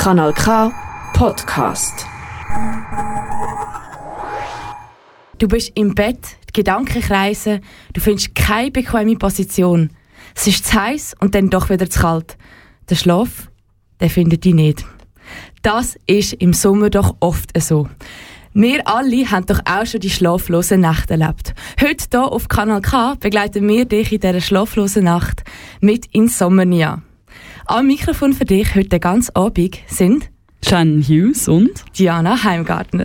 Kanal K Podcast. Du bist im Bett, die Gedanken kreisen, du findest keine bequeme Position. Es ist zu heiß und dann doch wieder zu kalt. Der Schlaf, der findet dich nicht. Das ist im Sommer doch oft so. Wir alle haben doch auch schon die schlaflosen Nächte erlebt. Heute hier auf Kanal K begleiten wir dich in dieser schlaflosen Nacht mit Insomnia. Am Mikrofon für dich heute ganz Abend sind Jan Hughes und Diana Heimgartner.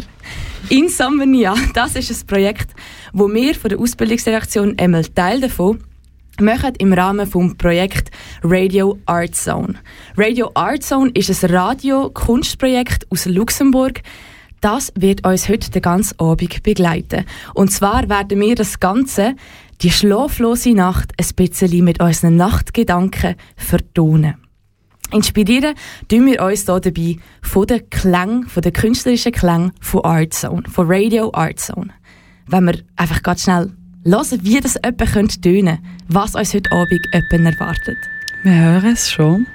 Insomnia, das ist ein Projekt, wo wir von der Ausbildungsredaktion einmal Teil davon machen im Rahmen vom Projekt Radio Art Zone. Radio Art Zone ist ein Radio-Kunstprojekt aus Luxemburg. Das wird uns heute den ganzen Abend begleiten. Und zwar werden wir das Ganze, die schlaflose Nacht, ein bisschen mit unseren Nachtgedanken vertonen. Inspirieren tun wir uns hier dabei von den Klängen, von den künstlerischen Klängen von Art Zone, von Radio Art Zone. Wenn wir einfach ganz schnell hören, wie das jemand könnte tönen, was uns heute Abend jemand erwartet. Wir hören es schon.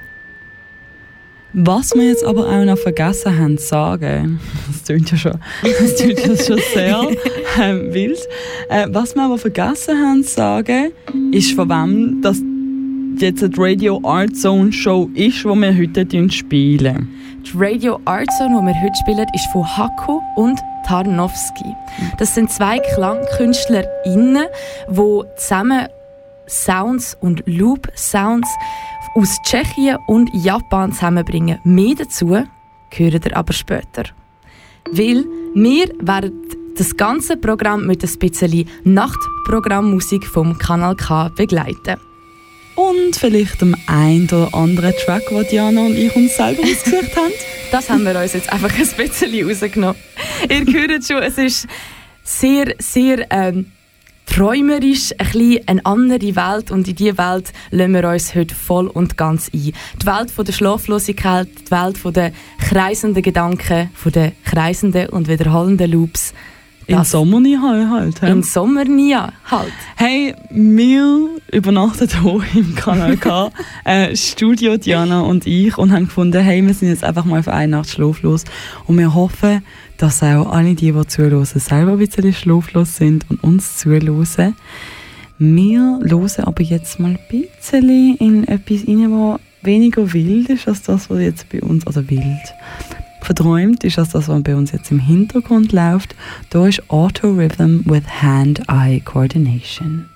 Was wir jetzt aber auch noch vergessen haben zu sagen, das klingt ja schon, das klingt ja schon sehr ähm, wild. Äh, was wir aber vergessen haben zu sagen, ist von wem das jetzt die Radio Art Zone Show ist, die wir heute spielen. Die Radio Art Zone, die wir heute spielen, ist von Haku und Tarnowski. Das sind zwei KlangkünstlerInnen, die zusammen Sounds und Loop Sounds aus Tschechien und Japan zusammenbringen. Mehr dazu hören ihr aber später. Weil wir werden das ganze Programm mit ein bisschen Nachtprogrammmusik vom Kanal K begleiten. Und vielleicht dem ein oder anderen Track, den Diana und ich uns selber ausgesucht haben. Das haben wir uns jetzt einfach ein bisschen rausgenommen. Ihr hört schon, es ist sehr, sehr ähm, träumerisch, ein bisschen eine andere Welt und in diese Welt lassen wir uns heute voll und ganz ein. Die Welt von der Schlaflosigkeit, die Welt von der kreisenden Gedanken, von den kreisenden und wiederholenden Loops. In Sommer nie halt. In Sommer nie halt. Hey, wir übernachten hier im Kanal K, äh, Studio Diana und ich und haben gefunden, hey, wir sind jetzt einfach mal für eine Nacht schlaflos und wir hoffen, dass auch alle die, die zuhören, selber ein bisschen schlaflos sind und uns zuhören. Wir hören aber jetzt mal ein bisschen in etwas rein, was weniger wild ist als das, was jetzt bei uns, also wild, verträumt ist als das, was bei uns jetzt im Hintergrund läuft. Da ist Auto Rhythm with Hand-Eye Coordination.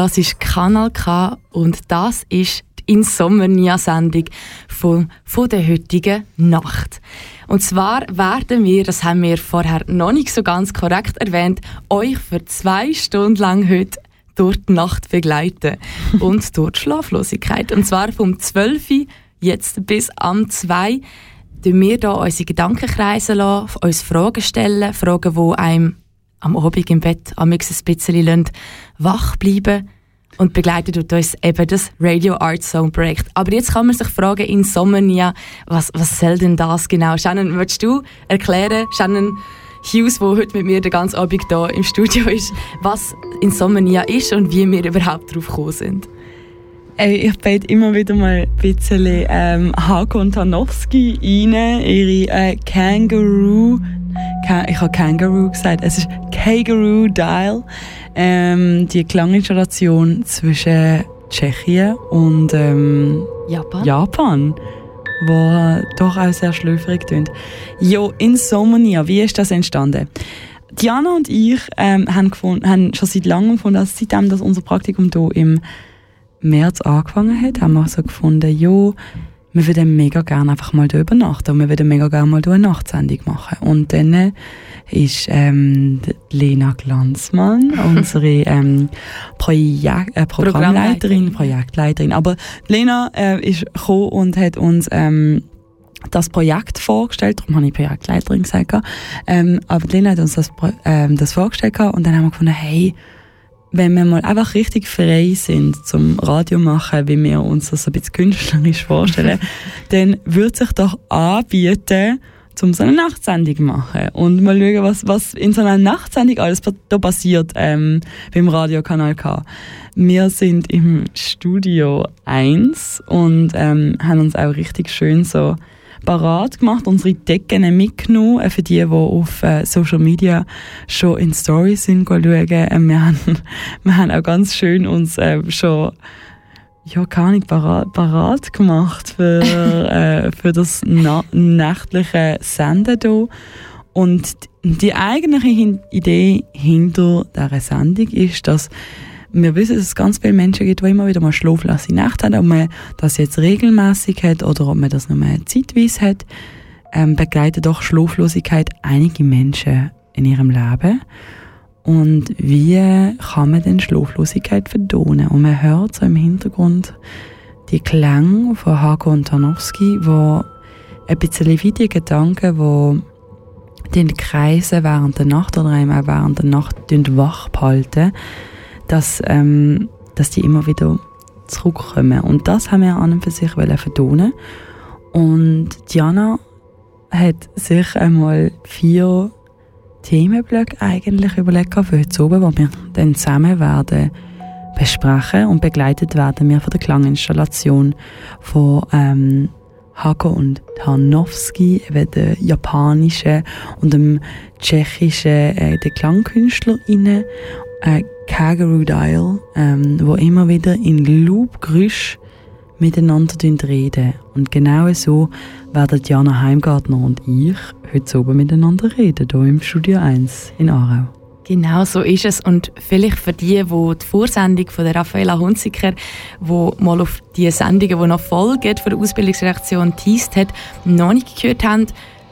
Hörst Kanal K und das ist die Insomnia-Sendung von, von der heutigen Nacht. Und zwar werden wir, das haben wir vorher noch nicht so ganz korrekt erwähnt, euch für zwei Stunden lang heute durch die Nacht begleiten und durch die Schlaflosigkeit. Und zwar vom 12 jetzt bis am 2 tun wir hier unsere Gedanken kreisen lassen, uns Fragen stellen, Fragen, die einem am Abend im Bett am ein bisschen wach bleiben und begleitet tut uns eben das Radio Art Zone Projekt. Aber jetzt kann man sich fragen, Insomnia, was, was soll denn das genau? Shannon, würdest du erklären, Shannon Hughes, der heute mit mir den ganzen Abend hier im Studio ist, was Insomnia ist und wie wir überhaupt darauf gekommen sind? Ich bete immer wieder mal ein bisschen ähm, Hakon Tarnowski rein, ihre äh, Kangaroo ich habe Kangaroo gesagt, es ist Kangaroo Dial, ähm, die Klanginstallation zwischen Tschechien und ähm, Japan. Japan wo doch auch sehr schlüpfrig klingt. Jo, Insomnia, wie ist das entstanden? Diana und ich ähm, haben, gefunden, haben schon seit langem gefunden, also seitdem dass unser Praktikum hier im März angefangen hat, haben wir so gefunden, jo, wir würden mega gerne einfach mal da übernachten und wir würden mega gerne mal eine Nachtsendung machen. Und dann ist ähm, Lena Glanzmann, unsere ähm, Projek äh, Programmleiterin, Projektleiterin. Aber Lena äh, ist gekommen und hat uns ähm, das Projekt vorgestellt, darum habe ich Projektleiterin gesagt. Ähm, aber Lena hat uns das, ähm, das vorgestellt und dann haben wir gefunden, hey, wenn wir mal einfach richtig frei sind zum Radio machen, wie wir uns das ein bisschen künstlerisch vorstellen, dann würde sich doch anbieten, um so eine Nachtsendung machen und mal schauen, was, was in so einer Nachtsendung alles da passiert ähm, beim Radiokanal K. Wir sind im Studio 1 und ähm, haben uns auch richtig schön so parat gemacht, unsere Decken mitgenommen, äh, für die, die auf äh, Social Media schon in Stories sind schauen. Äh, wir, haben, wir haben auch ganz schön uns äh, schon ja, gar nicht parat, parat gemacht für, äh, für das na nächtliche Senden hier. Und die eigentliche Idee hinter dieser Sendung ist, dass wir wissen, dass es ganz viele Menschen gibt, die immer wieder mal schlaflose Nacht haben. Ob man das jetzt regelmäßig hat oder ob man das nur zeitweise hat, ähm, begleitet doch Schlaflosigkeit einige Menschen in ihrem Leben. Und wie kann man denn Schlaflosigkeit verdonen? Und man hört so im Hintergrund die Klänge von Hago Tarnowski, wo ein bisschen wie die Gedanken, die den Kreisen während der Nacht oder einem auch während der Nacht wach behalten, dass, ähm, dass die immer wieder zurückkommen. Und das haben wir an und für sich vertonen. Und Diana hat sich einmal vier Themenblöcke eigentlich überlegt für heute oben, die wir dann zusammen werden besprechen und begleitet werden wir von der Klanginstallation von ähm, Hako und Tarnowski, eben der japanischen und dem tschechischen äh, der äh, Kangaroo Dial, ähm, wo immer wieder in Loop-Geräusch miteinander reden. Und genau so werden Jana Heimgartner und ich heute oben miteinander reden, hier im Studio 1 in Aarau. Genau so ist es. Und vielleicht für die, die die Vorsendung von der Raffaella Hunziker, die mal auf die Sendungen, die noch folgen, von der Ausbildungsreaktion teased hat, noch nicht gehört haben,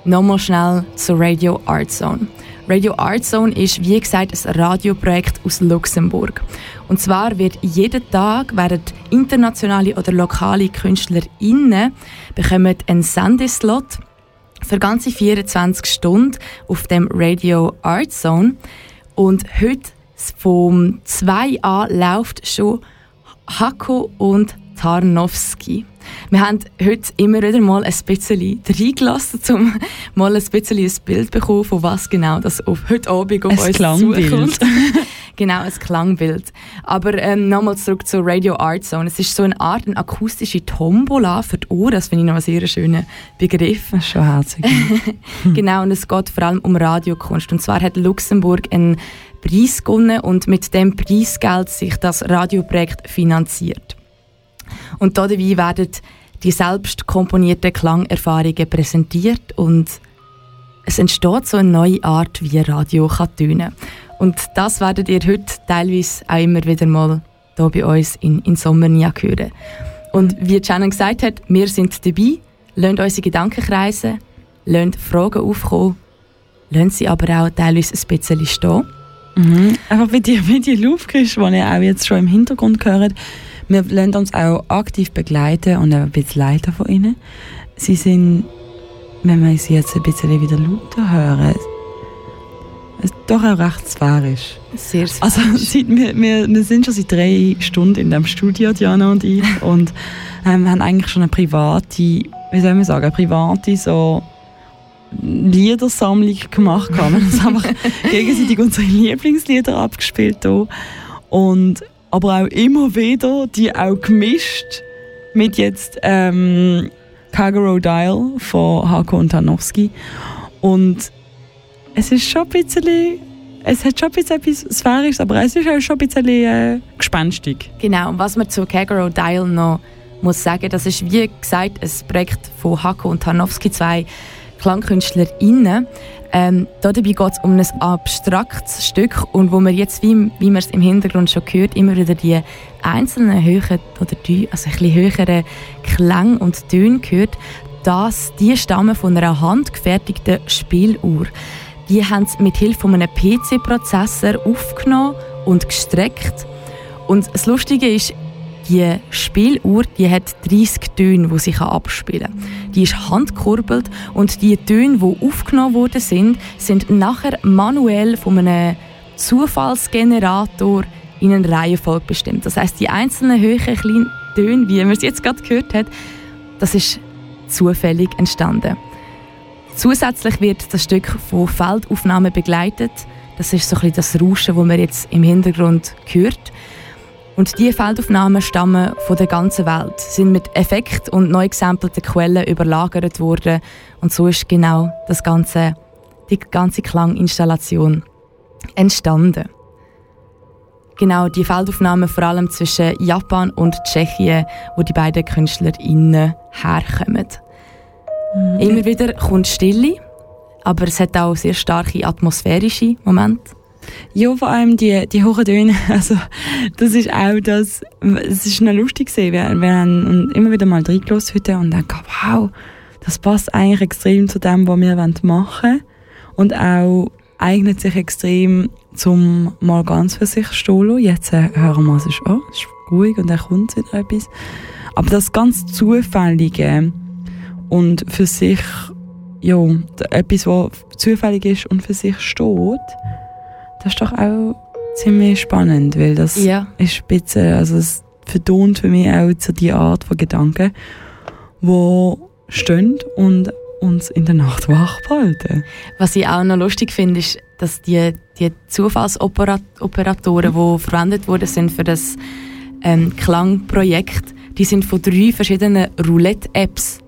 nochmal schnell zur Radio Art Zone. Radio Art Zone ist, wie gesagt, ein Radioprojekt aus Luxemburg. Und zwar wird jeden Tag werden internationale oder lokale KünstlerInnen bekommen einen Sendeslot für ganze 24 Stunden auf dem Radio Art Zone. Und heute vom 2 an läuft schon Hako und Tarnowski. Wir haben heute immer wieder mal ein bisschen reingelassen, um mal ein bisschen ein Bild zu bekommen, von was genau das auf, heute Abend auf ein uns Klangbild. zukommt. genau, ein Klangbild. Aber ähm, nochmal zurück zur Radio Art Zone. Es ist so eine Art eine akustische Tombola für die Ohren. Das finde ich noch einen sehr schönen Begriff. Das ist schon herzig. genau, und es geht vor allem um Radiokunst. Und zwar hat Luxemburg einen Preis gewonnen und mit dem Preisgeld sich das Radioprojekt finanziert. Und dabei werden die selbst komponierten Klangerfahrungen präsentiert und es entsteht so eine neue Art, wie Radio kann tönen. Und das werdet ihr heute teilweise auch immer wieder mal hier bei uns in Insomnia hören. Und wie Shannon gesagt hat, wir sind dabei, lasst unsere Gedanken kreisen, lasst Fragen aufkommen, lasst sie aber auch teilweise ein bisschen stehen. Mhm. Einfach wie die, wie die Luftgeräusche, die ihr auch jetzt schon im Hintergrund gehört. Wir lassen uns auch aktiv begleiten und ein bisschen leiten von ihnen. Sie sind, wenn wir sie jetzt ein bisschen wieder lauter hören, doch auch recht sphärisch. Sehr sphärisch. Also seit, wir, wir, wir sind schon seit drei Stunden in dem Studio, Diana und ich, und ähm, wir haben eigentlich schon eine private, wie soll man sagen, eine private so Liedersammlung gemacht. Wir haben uns einfach gegenseitig unsere Lieblingslieder abgespielt hier. Und aber auch immer wieder die auch gemischt mit jetzt ähm, Kagero Dial von Hako und Tarnowski. Und es ist schon ein bisschen, es hat schon ein bisschen etwas Sphärisches, aber es ist auch schon ein bisschen äh, gespenstig. Genau, und was man zu Kagero Dial noch muss sagen, das ist wie gesagt ein Projekt von Hako und Tarnowski, zwei KlangkünstlerInnen. Ähm, dabei geht es um ein abstraktes Stück und wo man jetzt, wie, wie man es im Hintergrund schon gehört, immer wieder die einzelnen höheren oder die, also ein bisschen höheren Klänge und Töne hört, dass die stammen von einer handgefertigten Spieluhr. Die haben sie mit Hilfe von einem PC-Prozessor aufgenommen und gestreckt. Und das Lustige ist, die Spieluhr die hat 30 Töne, die sie abspielen kann. Die ist handkurbelt und die Töne, die aufgenommen worden sind, sind nachher manuell von einem Zufallsgenerator in eine Reihenfolge bestimmt. Das heißt, die einzelnen höheren kleinen Töne, wie man es jetzt gerade gehört hat, das ist zufällig entstanden. Zusätzlich wird das Stück von Feldaufnahmen begleitet. Das ist so ein bisschen das Rauschen, das man jetzt im Hintergrund hört. Und diese Feldaufnahmen stammen von der ganzen Welt, sind mit Effekt und neu gesampelten Quellen überlagert worden. Und so ist genau das ganze, die ganze Klanginstallation entstanden. Genau, die Feldaufnahmen vor allem zwischen Japan und Tschechien, wo die beiden KünstlerInnen herkommen. Mhm. Immer wieder kommt Stille, aber es hat auch sehr starke atmosphärische Momente. Ja, vor allem die, die hohen Töne. Also, das ist auch das, es ist noch lustig gesehen. Wir, haben immer wieder mal reingelassen heute und denken, wow, das passt eigentlich extrem zu dem, was wir machen wollen. Und auch eignet sich extrem zum mal ganz für sich stehen Jetzt äh, hören wir, es ist, oh, es ist ruhig und er kommt wieder etwas. Aber das ganz Zufällige und für sich, ja, etwas, was zufällig ist und für sich steht, das ist doch auch ziemlich spannend, weil das ja. ist bisschen, also es vertont für mich auch so die Art von Gedanken, wo stehen und uns in der Nacht wach behalten. Was ich auch noch lustig finde, ist, dass die, die Zufallsoperatoren, die verwendet wurden sind für das ähm, Klangprojekt, die sind von drei verschiedenen Roulette-Apps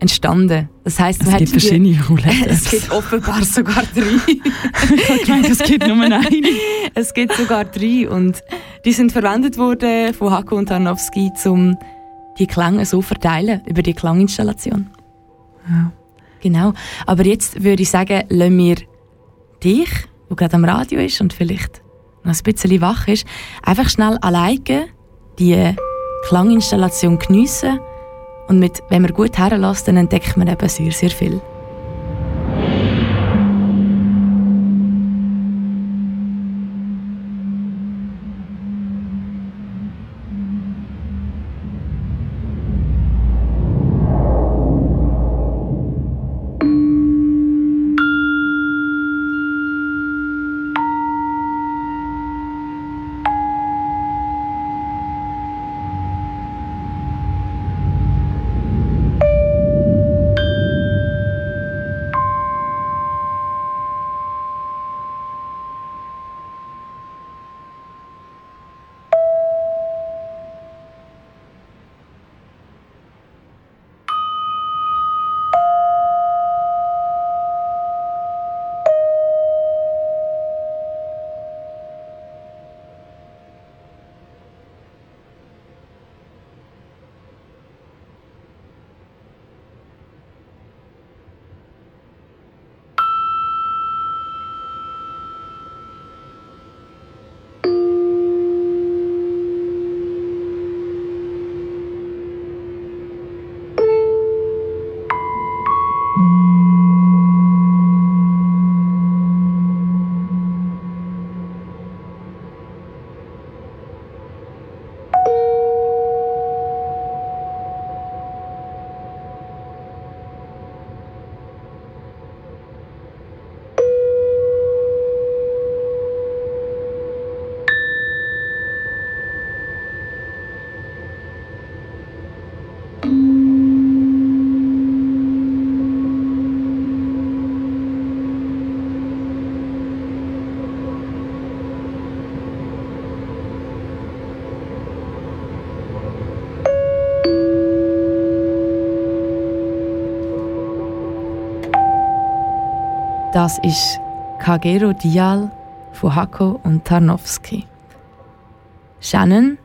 entstanden. Das heisst, es gibt verschiedene Roulette. Es gibt offenbar sogar drei. ich meine, es gibt nur eine. es gibt sogar drei und die sind verwendet worden von Hako und Tarnowski, um die Klänge so verteilen über die Klanginstallation. Ja. Genau. Aber jetzt würde ich sagen, lassen wir dich, der gerade am Radio ist und vielleicht noch ein bisschen wach ist, einfach schnell alleine die Klanginstallation geniessen und mit, wenn man gut herlässt, dann entdeckt man eben sehr, sehr viel. Das ist Kagero Dial von Hako und Tarnowski. Shannon,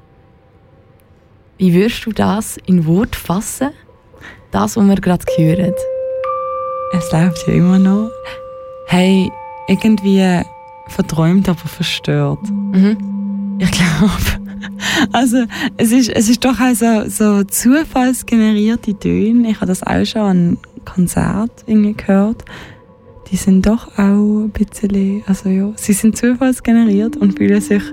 wie würdest du das in Wort fassen? Das, was wir gerade hören. Es läuft ja immer noch. Hey, irgendwie verträumt, aber verstört. Mhm. Ich glaube. Also, es ist, es ist doch auch so, so zufallsgenerierte Töne. Ich habe das auch schon an Konzert irgendwie gehört. Die sind doch auch ein bisschen, also ja, sie sind zufallsgeneriert und fühlen sich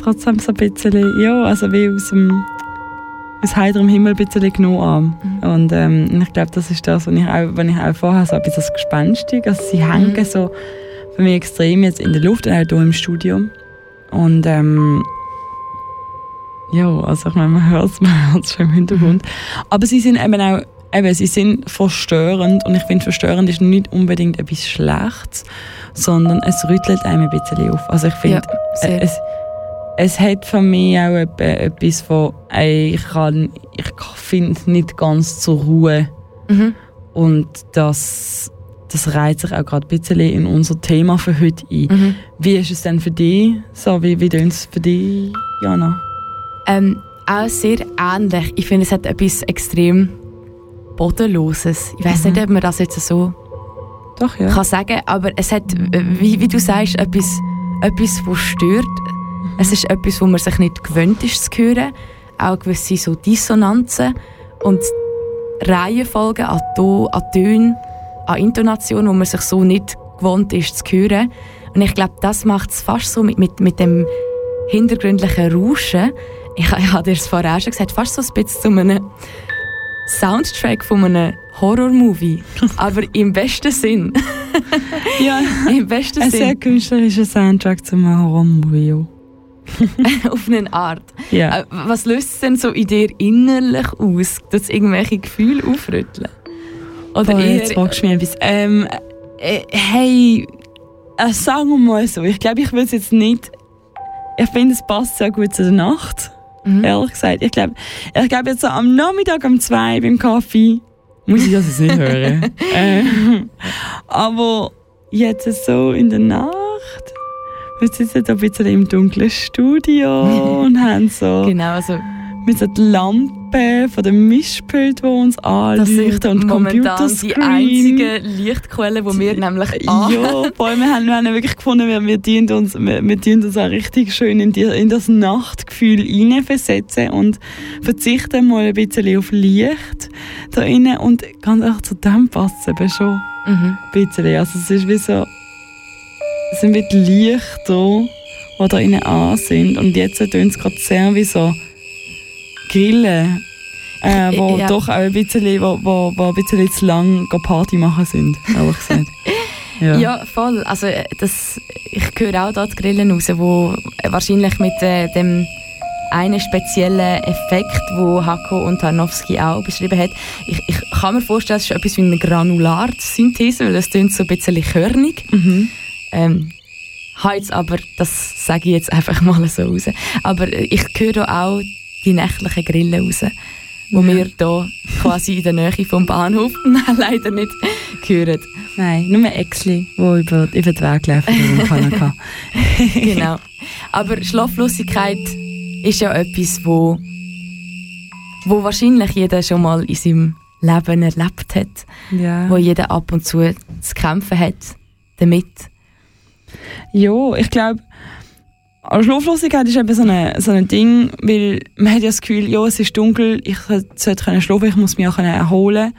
trotzdem so ein bisschen, ja, also wie aus dem aus heiterem Himmel ein bisschen genommen an. Mhm. Und ähm, ich glaube, das ist das, was ich auch, was ich auch vorher so ein bisschen Gespenstig, also sie Mhm. hängen so für mich extrem jetzt in der Luft und auch hier im Studio. Und ähm, ja, also ich meine, man hört es, man hört es schon im Hintergrund. Aber sie sind eben auch, eben, sie sind verstörend und ich finde, verstörend ist nicht unbedingt etwas Schlechtes, sondern es rüttelt einem ein bisschen auf. Also ich finde, Ja, es, es hat für mich auch etwa etwas von, ich kann, ich finde nicht ganz zur Ruhe Mhm. und das, das reiht sich auch gerade ein bisschen in unser Thema für heute ein. Mhm. Wie ist es denn für dich? So, wie, wie es für dich, Jana? Ähm, auch sehr ähnlich. Ich finde, es hat etwas extrem Bodenloses. Ich weiß Mhm. nicht, ob man das jetzt so Doch, ja. kann sagen, aber es hat, wie, wie du sagst, etwas, etwas, was stört. Es ist etwas, wo man sich nicht gewöhnt ist zu hören. Auch gewisse so Dissonanzen und Reihenfolgen an, to an Tönen, an Intonationen, wo man sich so nicht gewohnt ist zu hören. Und ich glaube, das macht es fast so mit, mit, mit dem hintergründlichen Rauschen. Ich, ich habe dir es vorher schon gesagt, fast so ein bisschen zu einem Soundtrack von einem Horror-Movie. aber im besten Sinn. ja. Im besten Ein sehr Sinn. künstlerischer Soundtrack zum Horror-Movie. ja. Auf eine Art. Ja. Äh, Was löst es denn so in dir innerlich aus? Es irgendwelche Gefühle aufrütteln? Oder Boah, eher... jetzt fragst du mich etwas. Ähm, äh, hey, äh, sagen wir mal so, ich glaube, ich will es jetzt nicht. Ich finde, es passt sehr gut zu der Nacht, Mhm. ehrlich gesagt. Ich glaube, ich glaub jetzt so am Nachmittag um zwei beim Kaffee, muss ich das jetzt nicht hören. ähm, aber jetzt so in der Nacht, wir sitzen da ein bisschen im dunklen Studio und haben so Genau, also mit so die Lampe von dem Mischpult, wo uns anleuchtet und Computerscreen. die einzigen Lichtquellen, die wir nämlich an. Ja, voll, wir haben, wir haben wirklich gefunden, wir, wir, tun uns, wir, wir uns auch richtig schön in, die, in das Nachtgefühl hineinversetzen und verzichten mal ein bisschen auf Licht da innen und ganz ehrlich, zu dem passt es eben schon Mhm. ein bisschen. Also es ist wie so, es sind wie die Lichter, die da innen an sind und jetzt tun es gerade sehr wie so Grillen, äh, wo Ja. doch auch ein bisschen, wo, wo, wo ein bisschen zu lang Party machen sind, ehrlich gesagt. Ja. voll. Also äh, das, ich höre auch die Grillen raus, wo äh, wahrscheinlich mit äh, dem einen speziellen Effekt, wo Hako und Tarnowski auch beschrieben hat. Ich, ich kann mir vorstellen, es ist etwas wie eine Granularsynthese, weil es klingt so ein bisschen körnig. Mhm. Ähm, jetzt aber, das sage ich jetzt einfach mal so raus. Aber äh, ich höre auch die nächtlichen Grillen raus, wo Ja. wir hier quasi in der Nähe vom Bahnhof leider nicht hören. Nein, nur Äxli, die über, über den Weg laufen genau. Aber Schlaflosigkeit ist ja etwas, wo, wo wahrscheinlich jeder schon mal in seinem Leben erlebt hat, ja. wo jeder ab und zu zu kämpfen hat damit. Ja, ich glaube, Schlaflosigkeit ist eben so ein so ein Ding, weil man hat ja das Gefühl, ja, es ist dunkel, ich sollte können schlafen, ich muss mich auch erholen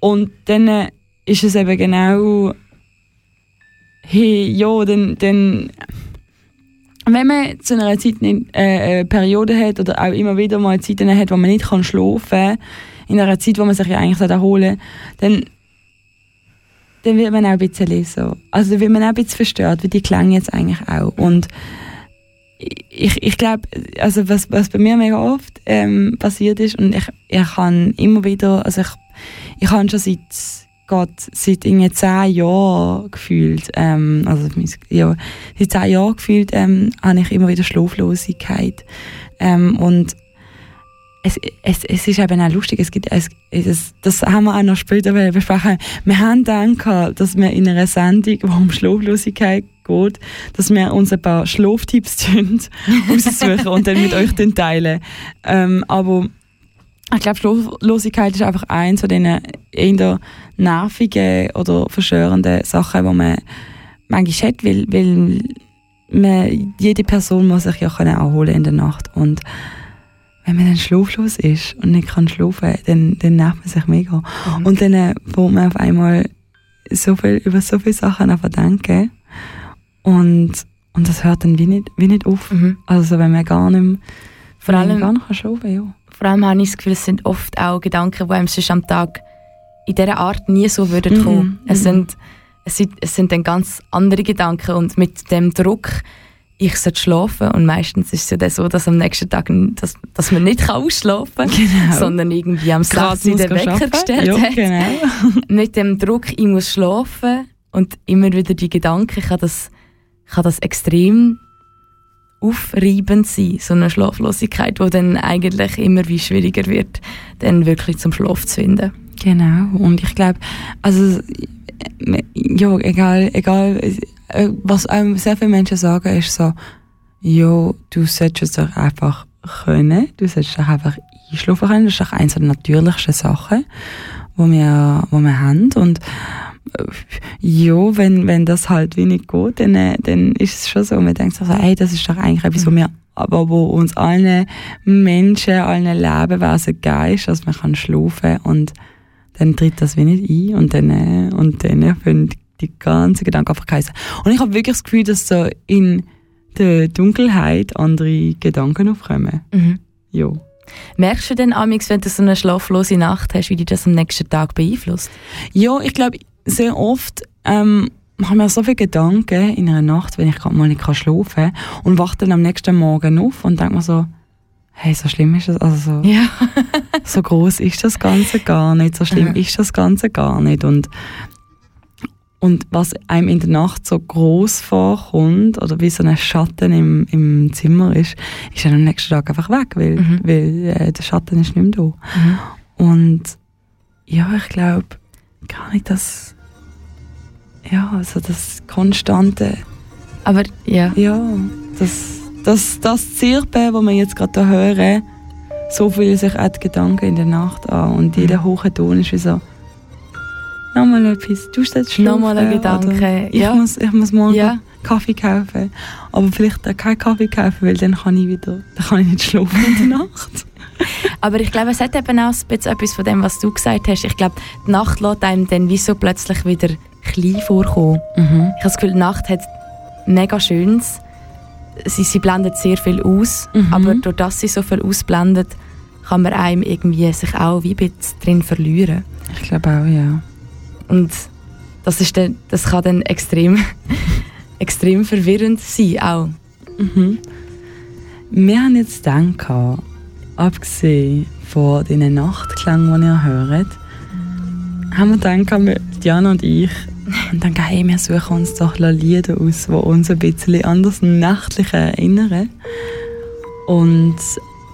Und dann äh, ist es eben genau, hey, ja, dann, dann wenn man zu einer Zeit nicht, äh, eine Periode hat oder auch immer wieder mal Zeiten hat, wo man nicht kann schlafen kann, in einer Zeit, wo man sich ja eigentlich erholen sollte, dann dann wird man auch ein bisschen so, also dann wird man auch ein bisschen verstört, wie die Klänge jetzt eigentlich auch. Und ich, ich glaube, also was, was bei mir mega oft ähm, passiert ist und ich, ich kann immer wieder, also ich, ich habe schon seit Gott, seit irgendwie zehn Jahren gefühlt, ähm, also ja, seit zehn Jahren gefühlt, ähm, habe ich immer wieder Schlaflosigkeit ähm, und es, es, es ist eben auch lustig, es gibt, es, es, das haben wir auch noch später besprechen. Wir haben gedacht, dass wir in einer Sendung, die um Schlaflosigkeit geht, dass wir uns ein paar Schlaftipps aussuchen und dann mit euch teilen. Ähm, aber ich glaube, Schlaflosigkeit ist einfach eins von diesen eher nervigen oder verschörenden Sachen, die man manchmal hat, weil, weil man, jede Person muss sich ja erholen in der Nacht und wenn man dann schlaflos ist und nicht kann schlafen, dann, dann nervt man sich mega. Mhm. Und dann äh, man auf einmal so viel, über so viele Sachen einfach denken. Und, und das hört dann wie nicht, wie nicht auf. Mhm. Also wenn man gar nicht, vor allem, gar nicht schlafen ja. Vor allem habe ich das Gefühl, es sind oft auch Gedanken, die einem sonst am Tag in dieser Art nie so würden mhm. kommen. Es, mhm. sind, es, sind, es sind dann ganz andere Gedanken und mit dem Druck, ich sollte schlafen und meistens ist es ja dann so, dass am nächsten Tag dass, dass man nicht ausschlafen kann, genau. sondern irgendwie am 6 den Wecker gestellt ja, hat. Genau. Mit dem Druck, ich muss schlafen und immer wieder die Gedanken, kann das, kann das extrem aufreibend sein, so eine Schlaflosigkeit, die dann eigentlich immer wie schwieriger wird, dann wirklich zum Schlaf zu finden. Genau, und ich glaube, also ja, egal, egal, äh, was einem sehr viele Menschen sagen, ist so, ja, du solltest doch einfach können, du solltest doch einfach einschlafen können, das ist auch eines der natürlichsten Sachen, die wir, die wir haben. Und äh, ja, wenn, wenn das halt wenig geht, dann, äh, dann ist es schon so, man denkt sich so, ey, das ist doch eigentlich etwas, was wir aber wo uns allen Menschen, allen Lebewesen gegeben ist, dass man kann schlafen und dann tritt das wie nicht ein und dann, äh, und dann fangen die ganzen Gedanken einfach heißen. Und ich habe wirklich das Gefühl, dass so in der Dunkelheit andere Gedanken aufkommen. Mhm. Ja. Merkst du denn, Amix, wenn du so eine schlaflose Nacht hast, wie dich das am nächsten Tag beeinflusst? Ja, ich glaube, sehr oft ähm, machen wir so viele Gedanken in einer Nacht, wenn ich gerade mal nicht schlafen kann und wache dann am nächsten Morgen auf und denke mir so, hey, so schlimm ist das, also so, ja. so groß ist das Ganze gar nicht, so schlimm ist das Ganze gar nicht und und was einem in der Nacht so groß vorkommt oder wie so ein Schatten im, im Zimmer ist, ist dann am nächsten Tag einfach weg, weil, mhm. weil äh, der Schatten ist nicht mehr da. Mhm. Und ja, ich glaube gar nicht, dass ja, also das konstante aber ja. Ja, das das, das Zirpen, das wir jetzt gerade hören, so fühlen sich auch die Gedanken in der Nacht an. Und jeder hohe Ton ist wie so, nochmal etwas, du jetzt schlafen. Nochmal ein Gedanke, ich ja. Muss, ich muss morgen ja. Kaffee kaufen. Aber vielleicht auch keinen Kaffee kaufen, weil dann kann ich wieder, dann kann ich nicht schlafen in der Nacht. Aber ich glaube, es hat eben auch ein bisschen etwas von dem, was du gesagt hast. Ich glaube, die Nacht lässt einem dann wie so plötzlich wieder klein vorkommen. Mhm. Ich habe das Gefühl, die Nacht hat mega Schönes sie, sie blendet sehr viel aus, mhm. aber durch das sie so viel ausblendet, kann man einem irgendwie sich auch wie ein bisschen drin verlieren. Ich glaube auch, ja. Und das, ist dann, das kann dann extrem, extrem verwirrend sein, auch. Mhm. Wir haben jetzt gedacht, abgesehen von diesen Nachtklängen, die ihr hört, haben wir gedacht, Diana und ich und dann hey, wir suchen uns doch Lieder aus, die uns ein bisschen an das Nächtliche erinnern. Und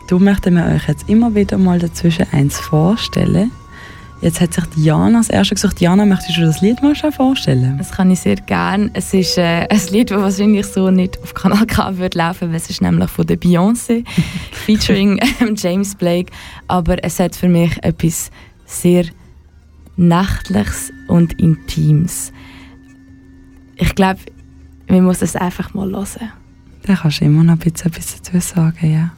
du möchten wir euch jetzt immer wieder mal dazwischen eins vorstellen. Jetzt hat sich Diana als erstes gesagt, Diana, möchtest du das Lied mal schon vorstellen? Das kann ich sehr gerne. Es ist äh, ein Lied, das wahrscheinlich so nicht auf Kanal K wird laufen, weil es ist nämlich von der Beyoncé, featuring ähm, James Blake. Aber es hat für mich etwas sehr Nächtliches und Intimes. Ich glaube, wir müssen es einfach mal hören. Da kannst du immer noch ein bisschen etwas dazu sagen, ja.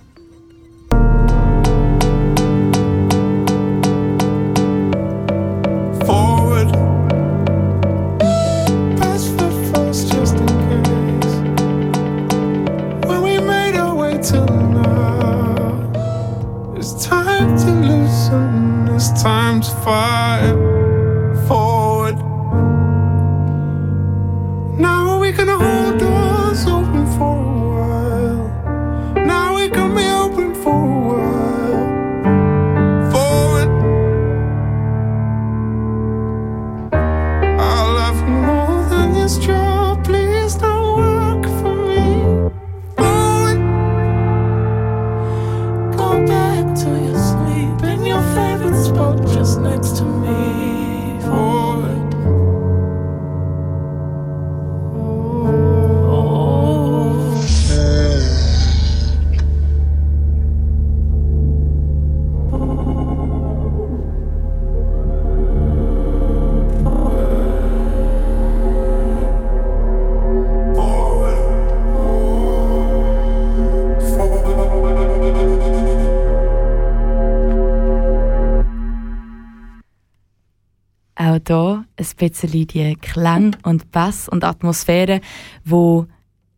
Bisschen die Klänge und Bass und Atmosphäre, wo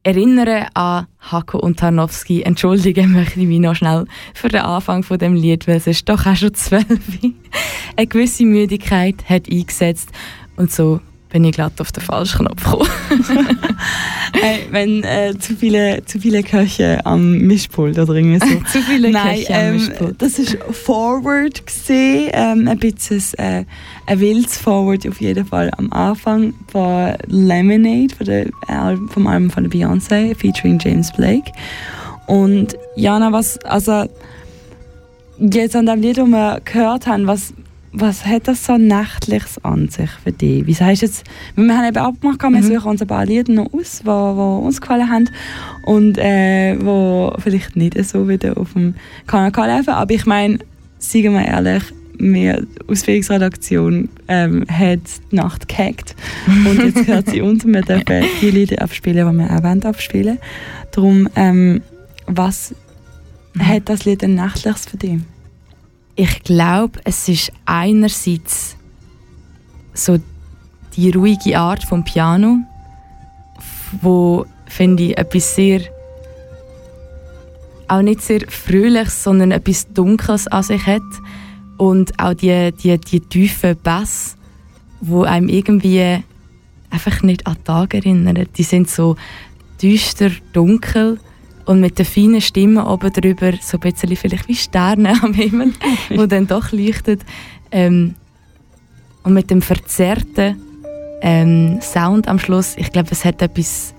erinnern an Hako und Tarnowski. Entschuldigen möchte ich mich noch schnell für den Anfang von dem Lied, weil es ist doch auch schon zwölf. Eine gewisse Müdigkeit hat eingesetzt und so bin ich glatt auf den falschen Knopf gekommen. hey, wenn äh, zu, viele, zu viele Köche am Mischpult oder irgendwie so. zu viele Nein, Köche am ähm, Mischpult. das ist Forward gesehen, ähm, ein bisschen äh, ein wildes Forward auf jeden Fall am Anfang von Lemonade, von der, äh, vom Album von Beyoncé, featuring James Blake. Und Jana, was, also jetzt an dem Lied, das wir gehört haben, was, was hat das so Nächtliches an sich für dich? Wie sagst du jetzt, wir haben eben abgemacht, wir Mhm. suchen uns ein paar Lieder noch aus, die, uns gefallen haben und äh, wo vielleicht nicht so wieder auf dem Kanal laufen, aber ich meine, sagen wir ehrlich, wir Ausbildungsredaktion ähm, hat die Nacht gehackt und jetzt hört sie uns und wir dürfen die Lieder abspielen, die wir auch wollen abspielen Darum, ähm, was Mhm. hat das Lied ein Nächtliches für dich? Ich glaube, es ist einerseits so die ruhige Art vom Piano, wo finde ich etwas sehr auch nicht sehr fröhliches, sondern etwas Dunkles an sich hat und auch die, die, die tiefen Bass, wo einem irgendwie einfach nicht an den Tag erinnern. Die sind so düster, dunkel und mit der feinen Stimme oben drüber so ein bisschen vielleicht wie Sterne am Himmel, wo dann doch leuchtet. Ähm, und mit dem verzerrten ähm, Sound am Schluss, ich glaube, es hat etwas,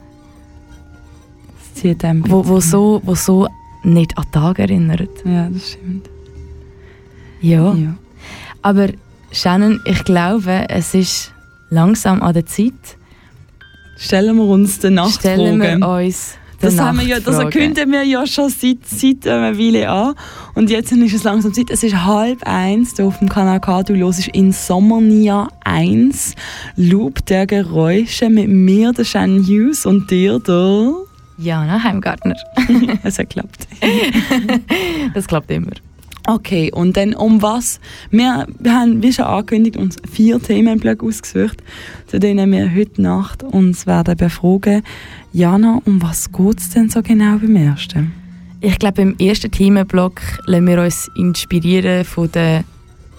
einem wo, wo, so, wo so nicht an Tag erinnert. Ja, das stimmt. Ja. Ja. Aber Shannon, ich glaube, es ist langsam an der Zeit. Stellen wir uns den Stellen wir Nachtfragen. uns Das, haben wir ja, das erkünden wir ja schon seit, seit einer Weile an. Und jetzt ist es langsam Zeit. Es ist halb eins hier auf dem Kanal K. Du hörst Insomnia 1. Loop der Geräusche mit mir, der Shannon Hughes und dir, der... Jana Heimgartner. es hat geklappt. Das klappt immer. Okay, und dann um was? Wir, haben, wie schon angekündigt, uns vier Themenblöcke ausgesucht, zu denen wir heute Nacht uns werden befragen. Jana, um was geht es denn so genau beim ersten? Ich glaube, im ersten Themenblock lassen wir uns inspirieren von der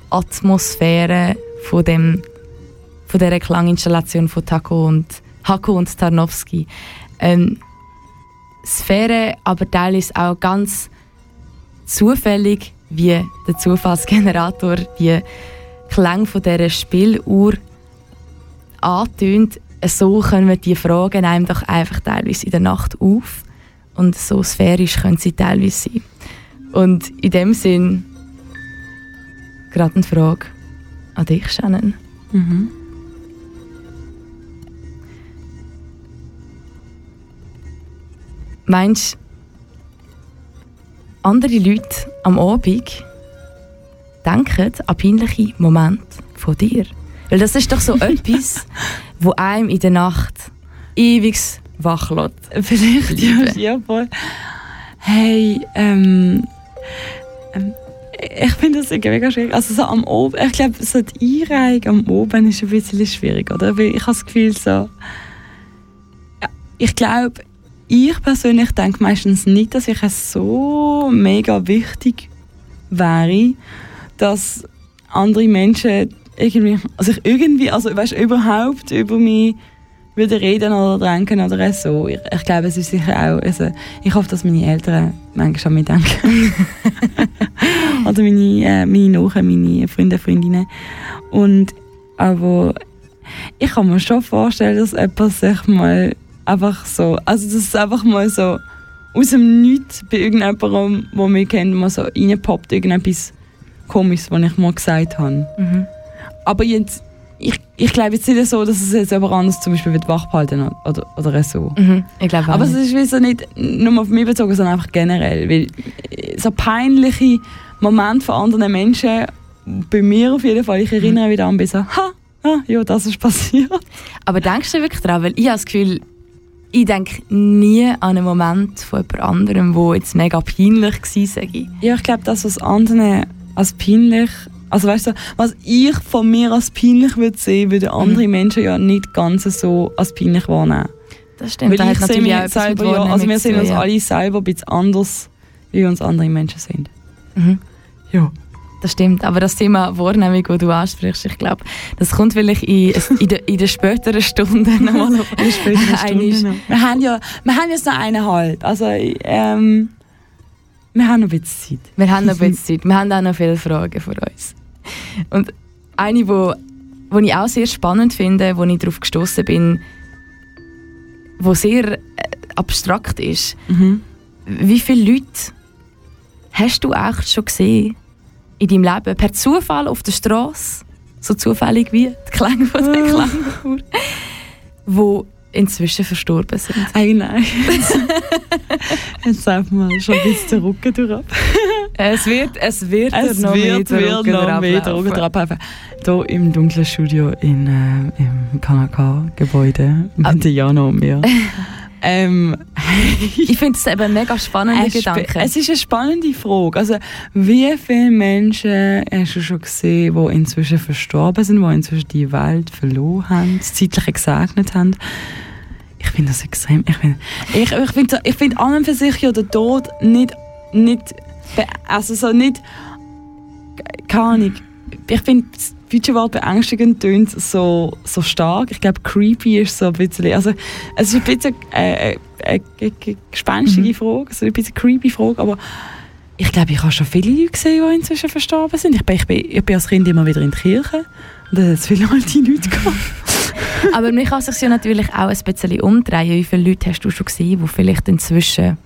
Atmosphäre, von, dem, von dieser Klanginstallation von Taco und, Hako und Tarnowski. Ähm, Sphäre, aber teilweise auch ganz zufällig, wie der Zufallsgenerator die Klänge von dieser Spieluhr antönt. So können wir die Fragen einem doch einfach teilweise in der Nacht auf und so sphärisch können sie teilweise sein. Und in dem Sinn gerade eine Frage an dich, Shannon. Mhm. Meinst du, andere Leute am Abend denken an peinliche Momente von dir? Weil das ist doch so etwas, wo einem in der Nacht ewig wach lässt. Vielleicht, ja, Liebe. ja, voll. Hey, ähm, ähm, ich finde das irgendwie mega schwierig. Also so am Oben, ich glaube, so die Einreihung am Oben ist ein bisschen schwierig, oder? Weil ich habe das Gefühl so, ja, ich glaube, ich persönlich denke meistens nicht, dass ich es so mega wichtig wäre, dass andere Menschen irgendwie, also ich irgendwie, also weißt, überhaupt über mich würde reden oder denken oder so. Ich, ich glaube, es ist sicher auch, also ich hoffe, dass meine Eltern manchmal an mich denken. oder meine, äh, meine Nachbarn, meine Freunde, Freundinnen. Und, aber ich kann mir schon vorstellen, dass jemand sich mal einfach so, also dass es einfach mal so aus dem Nichts bei irgendjemandem, der mich kennt, mal so reinpoppt, irgendetwas Komisches, was ich mal gesagt habe. Mhm. Aber jetzt, ich, ich glaube jetzt nicht so, dass es jetzt jemand anderes zum Beispiel wird wachbehalten oder, oder so. Mhm. Ich glaube Aber es ist wie so nicht nur auf mich bezogen, sondern einfach generell. Weil äh, so peinliche Momente von anderen Menschen, bei mir auf jeden Fall, ich erinnere wieder an, bis so, ha, ah, ja, das ist passiert. Aber denkst du wirklich daran? Weil ich habe das Gefühl, ich denke nie an einen Moment von jemand anderem, der jetzt mega peinlich war, sage ich. Ja, ich glaube, das, was anderen als peinlich Also weißt du, was ich von mir als peinlich würde sehen, würden andere Menschen ja nicht ganz so als peinlich wahrnehmen. Das stimmt. Weil da ich sehe auch mich mit selber, ja, also wir sehen uns ja. alle selber ein bisschen anders, wie uns andere Menschen sehen. Mhm. Ja. Das stimmt, aber das Thema Wahrnehmung, das du ansprichst, ich glaube, das kommt vielleicht in, in, den, in den späteren Stunden nochmal auf. In späteren. Stunden noch. Wir haben ja, wir haben jetzt noch eineinhalb, also ähm, wir haben noch ein bisschen Zeit. Wir haben noch ein bisschen Zeit, wir haben auch noch viele Fragen vor uns. Und eine, wo, wo ich auch sehr spannend finde, wo ich darauf gestoßen bin, wo sehr äh, abstrakt ist. Mhm. Wie viele Leute hast du echt schon gesehen in deinem Leben per Zufall auf der Straße, so zufällig wie die Klänge von der Ah. Klangkur, wo inzwischen verstorben sind? Ey, nein. Jetzt sagt man schon ein bisschen den Rücken durch ab. Es wird, es wird Es noch mehr wird, der wird noch mehr ablaufen. Rücken ablaufen. Hier im dunklen Studio in, äh, im KNK-Gebäude Ah. mit der Jana und mir. ähm, Ich finde es eben mega spannende es, Gedanken. es ist eine spannende Frage. Also, wie viele Menschen hast du schon gesehen, die inzwischen verstorben sind, die inzwischen die Welt verloren haben, das Zeitliche gesegnet haben? Ich finde das extrem. Ich finde ich, ich find, ich find an und für sich ja der Tod nicht, nicht also so nicht, keine Ahnung, ich finde das deutsche Wort beängstigend tönt so, so stark. Ich glaube, creepy ist so ein bisschen, also es ist ein bisschen äh, eine äh, äh, gespenstige Mhm. Frage, so ein bisschen creepy Frage, aber ich glaube, ich habe schon viele Leute gesehen, die inzwischen verstorben sind. Ich bin, ich bin, ich bin als Kind immer wieder in die Kirche und da hat es viele alte Leute gehabt. Aber man kann sich ja natürlich auch ein bisschen umdrehen. Wie viele Leute hast du schon gesehen, die vielleicht inzwischen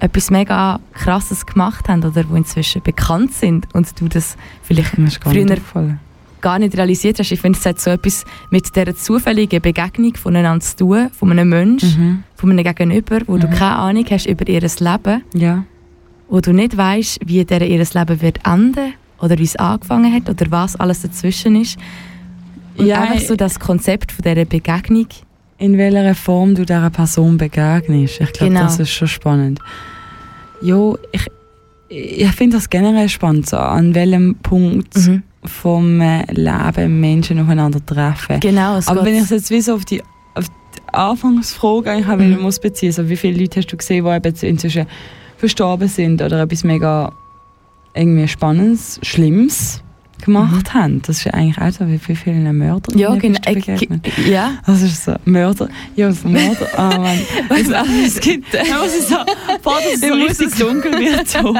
etwas mega Krasses gemacht haben oder die inzwischen bekannt sind und du das vielleicht nicht Früher- gar nicht realisiert hast. Ich finde, es hat so etwas mit dieser zufälligen Begegnung voneinander zu tun, von einem Menschen, Mhm. von einem Gegenüber, wo du Mhm. keine Ahnung hast über ihr Leben, Ja. wo du nicht weißt, wie der ihr Leben wird enden oder wie es angefangen hat oder was alles dazwischen ist. Und Ja, einfach so das Konzept von dieser Begegnung. In welcher Form du dieser Person begegnest. Ich glaube, Genau. das ist schon spannend. Jo, ich, ich finde das generell spannend, so an welchem Punkt Mhm. vom äh, Leben Menschen aufeinander treffen. Genau, es Aber wenn ich es jetzt wie so auf die, auf die Anfangsfrage eigentlich Mhm. muss beziehen, so wie viele Leute hast du gesehen, die eben inzwischen verstorben sind oder etwas mega irgendwie Spannendes, Schlimmes gemacht haben? Das ist ja eigentlich auch so, wie wie vielen Mördern Mhm. ja, genau. du äh, Ja. Das ist so, Mörder, ja, Mörder, ah man. Weißt du, es gibt, Da muss ich so, vor dass es so richtig es- dunkel wird. So.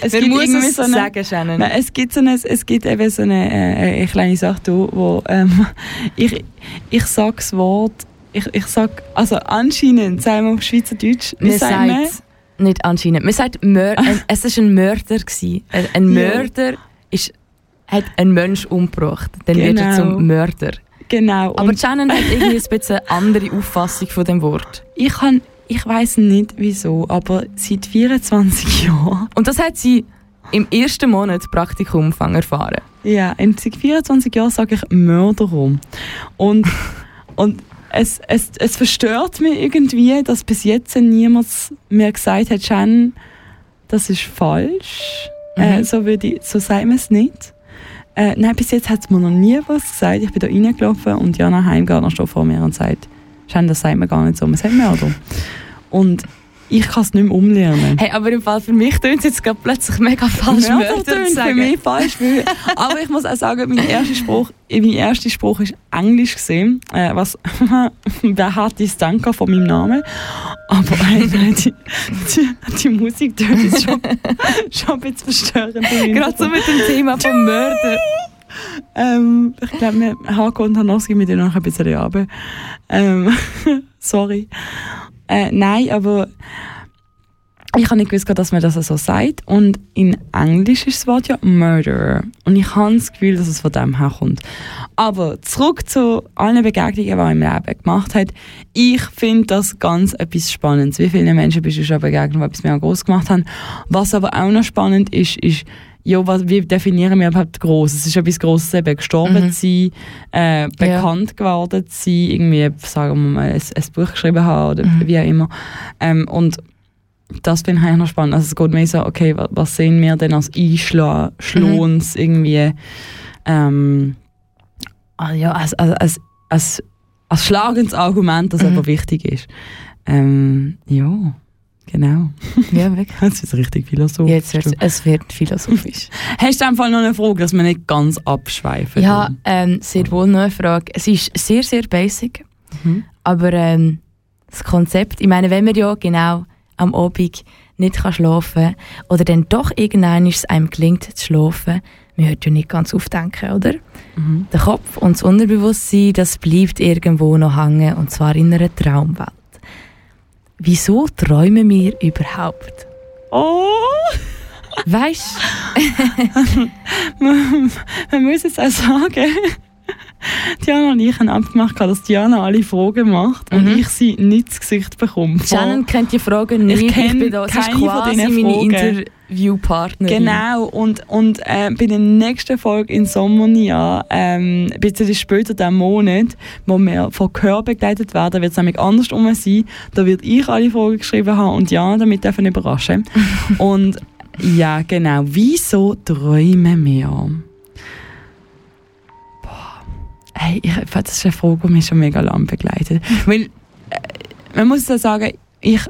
Es gibt irgendwie es so eine, sagen, Shannon. Nein, es gibt, so eine, es gibt eben so eine, äh, eine kleine Sache, da, wo ähm, ich, ich sage das Wort, ich, ich sag, also anscheinend, sagen wir auf Schweizerdeutsch, wir Man sagen nicht anscheinend, man sagt, Mör es war ein Mörder. Gewesen. Ein, ein Ja. Mörder ist, hat einen Menschen umgebracht. Dann wird er Genau. zum Mörder. genau, Aber Shannon hat irgendwie ein bisschen eine andere Auffassung von dem Wort. ich, kann, ich weiss nicht wieso, aber seit 24 Jahren, Und das hat sie im ersten Monat Praktikumfang erfahren. ja, in seit 24 Jahren sage ich Mörderum. Und, und es, es, es verstört mich irgendwie, dass bis jetzt niemand mir gesagt hat, Jen, das ist falsch. Äh, Mhm. so, würde ich, so sagt man es nicht. Äh, nein, bis jetzt hat es mir noch nie was gesagt. Ich bin da reingelaufen und Jana Heimgartner steht vor mir und sagt, Jen, das sagt man gar nicht so, man sagt Mörder. Und ich kann es nicht mehr umlernen. Hey, aber im Fall für mich tönt es jetzt gerade plötzlich mega falsch, Mörder zu tönt für mich falsch. Aber ich muss auch sagen, mein erster Spruch, mein erster Spruch ist Englisch gesehen, äh, was wer hat die Danke von meinem Namen. Aber äh, die, die, die Musik tönt jetzt schon, schon ein bisschen verstörend. Gerade so mit dem Thema vom Mörder. Ähm, ich glaube, wir Hako und Hanowski mit denen noch ein bisschen runter. Ähm, sorry. Äh, nein, aber ich habe nicht gewusst, dass man das so sagt. Und in Englisch ist das Wort ja Murderer. Und ich habe das Gefühl, dass es von dem herkommt. Aber zurück zu allen Begegnungen, die er im Leben gemacht hat. Ich finde das ganz etwas Spannendes. Wie viele Menschen bist du schon begegnet, die etwas mehr groß gemacht haben. Was aber auch noch spannend ist, ist, ja, was, wie definieren wir überhaupt groß? Es ist etwas Grosses, eben gestorben Mhm. zu sein, äh, bekannt geworden zu sein, irgendwie, sagen wir mal, ein, ein Buch geschrieben haben oder Mhm. wie auch immer. Ähm, und das finde ich eigentlich noch spannend. Also es geht mehr so, okay, was, was sehen wir denn als Einschlohns mhm. irgendwie, ähm, ah, ja, als, als, als, als, als schlagendes Argument, das mhm. aber wichtig ist. Ähm, ja. Genau. Ja, wirklich. Jetzt ist richtig philosophisch. Jetzt wird es wird philosophisch. Hast du einfach noch eine Frage, dass wir nicht ganz abschweifen? Ja, ähm, sehr wohl noch eine Frage. Es ist sehr, sehr basic, mhm. aber ähm, das Konzept, ich meine, wenn man ja genau am Abend nicht kann schlafen oder dann doch irgendwann es einem gelingt zu schlafen, man hört ja nicht ganz aufdenken, oder? Mhm. Der Kopf und das Unterbewusstsein, das bleibt irgendwo noch hängen und zwar in einer Traumwelt. Wieso träumen wir überhaupt? Oh! Weißt du? man muss jetzt auch sagen, Diana und ich haben abgemacht, dass Diana alle Fragen macht und mhm. ich sie nicht ins Gesicht bekomme. Shannon kennt die Fragen nicht. Ich kenne keine von diesen meine Interviewpartnerin. Genau, und, und äh, bei der nächsten Folge in Sommernia, ähm, ein bisschen später diesen Monat, wo wir von Gehör begleitet werden, wird es nämlich andersrum sein. Da wird ich alle Fragen geschrieben haben und Diana damit dürfen überraschen. und ja, genau. Wieso träumen wir? Hey, ich, das ist eine Frage, die mich schon mega lange begleitet. Weil, äh, man muss ja sagen, ich,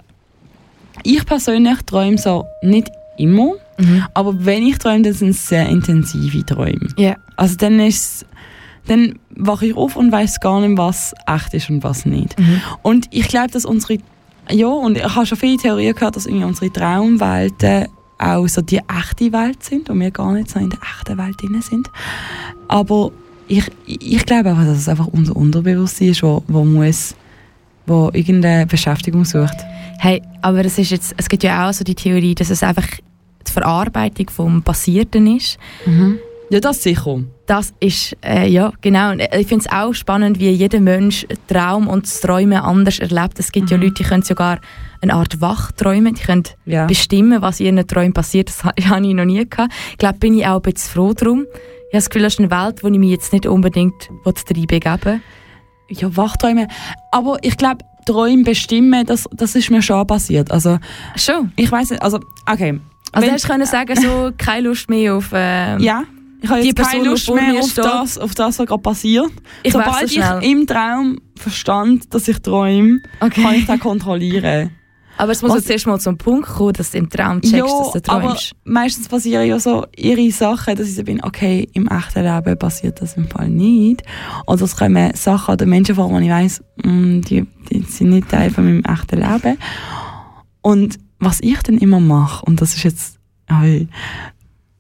ich persönlich träume so nicht immer, mhm. aber wenn ich träume, dann sind es sehr intensive Träume. Yeah. Also dann ist dann wache ich auf und weiß gar nicht, was echt ist und was nicht. Mhm. Und ich glaube, dass unsere, ja, und ich habe schon viele Theorien gehört, dass irgendwie unsere Traumwelten auch so die echte Welt sind und wir gar nicht so in der echten Welt drin sind. Aber ich, ich glaube einfach, dass es einfach unser Unterbewusstsein ist, wo, wo muss, wo irgendeine Beschäftigung sucht. Hey, aber es ist jetzt, es gibt ja auch so die Theorie, dass es einfach die Verarbeitung vom Passierten ist. Mhm. Ja, das sicher. Das ist, äh, ja, genau. Ich finde es auch spannend, wie jeder Mensch Traum und das Träumen anders erlebt. Es gibt mhm. ja Leute, die können sogar eine Art Wachträumen, die können ja. bestimmen, was in ihren Träumen passiert. Das habe ich noch nie gehabt. Ich glaube, bin ich auch ein bisschen froh drum. Ich habe das Gefühl, das ist eine Welt, wo ich mich jetzt nicht unbedingt reinbegeben Ja, Wachträume. Aber ich glaube, Träume bestimmen, das, das ist mir schon passiert. Also, schon? Ich weiß nicht, also, okay. Also Wenn, hast du können sagen, so, keine Lust mehr auf... Äh, ja. Ich habe jetzt keine Lust mehr auf das, auf das, was gerade passiert. Ich Sobald so ich im Traum verstand, dass ich träume, okay. kann ich das kontrollieren. Aber es muss also, zuerst mal zum Punkt kommen, dass du im Traum checkst, ja, dass du träumst. aber meistens passieren ja so ihre Sachen, dass ich so bin, okay, im echten Leben passiert das im Fall nicht. Oder es kommen Sachen oder Menschen vor, wo ich weiss, mm, die, die sind nicht Teil von meinem echten Leben. Und was ich dann immer mache, und das ist jetzt, hey,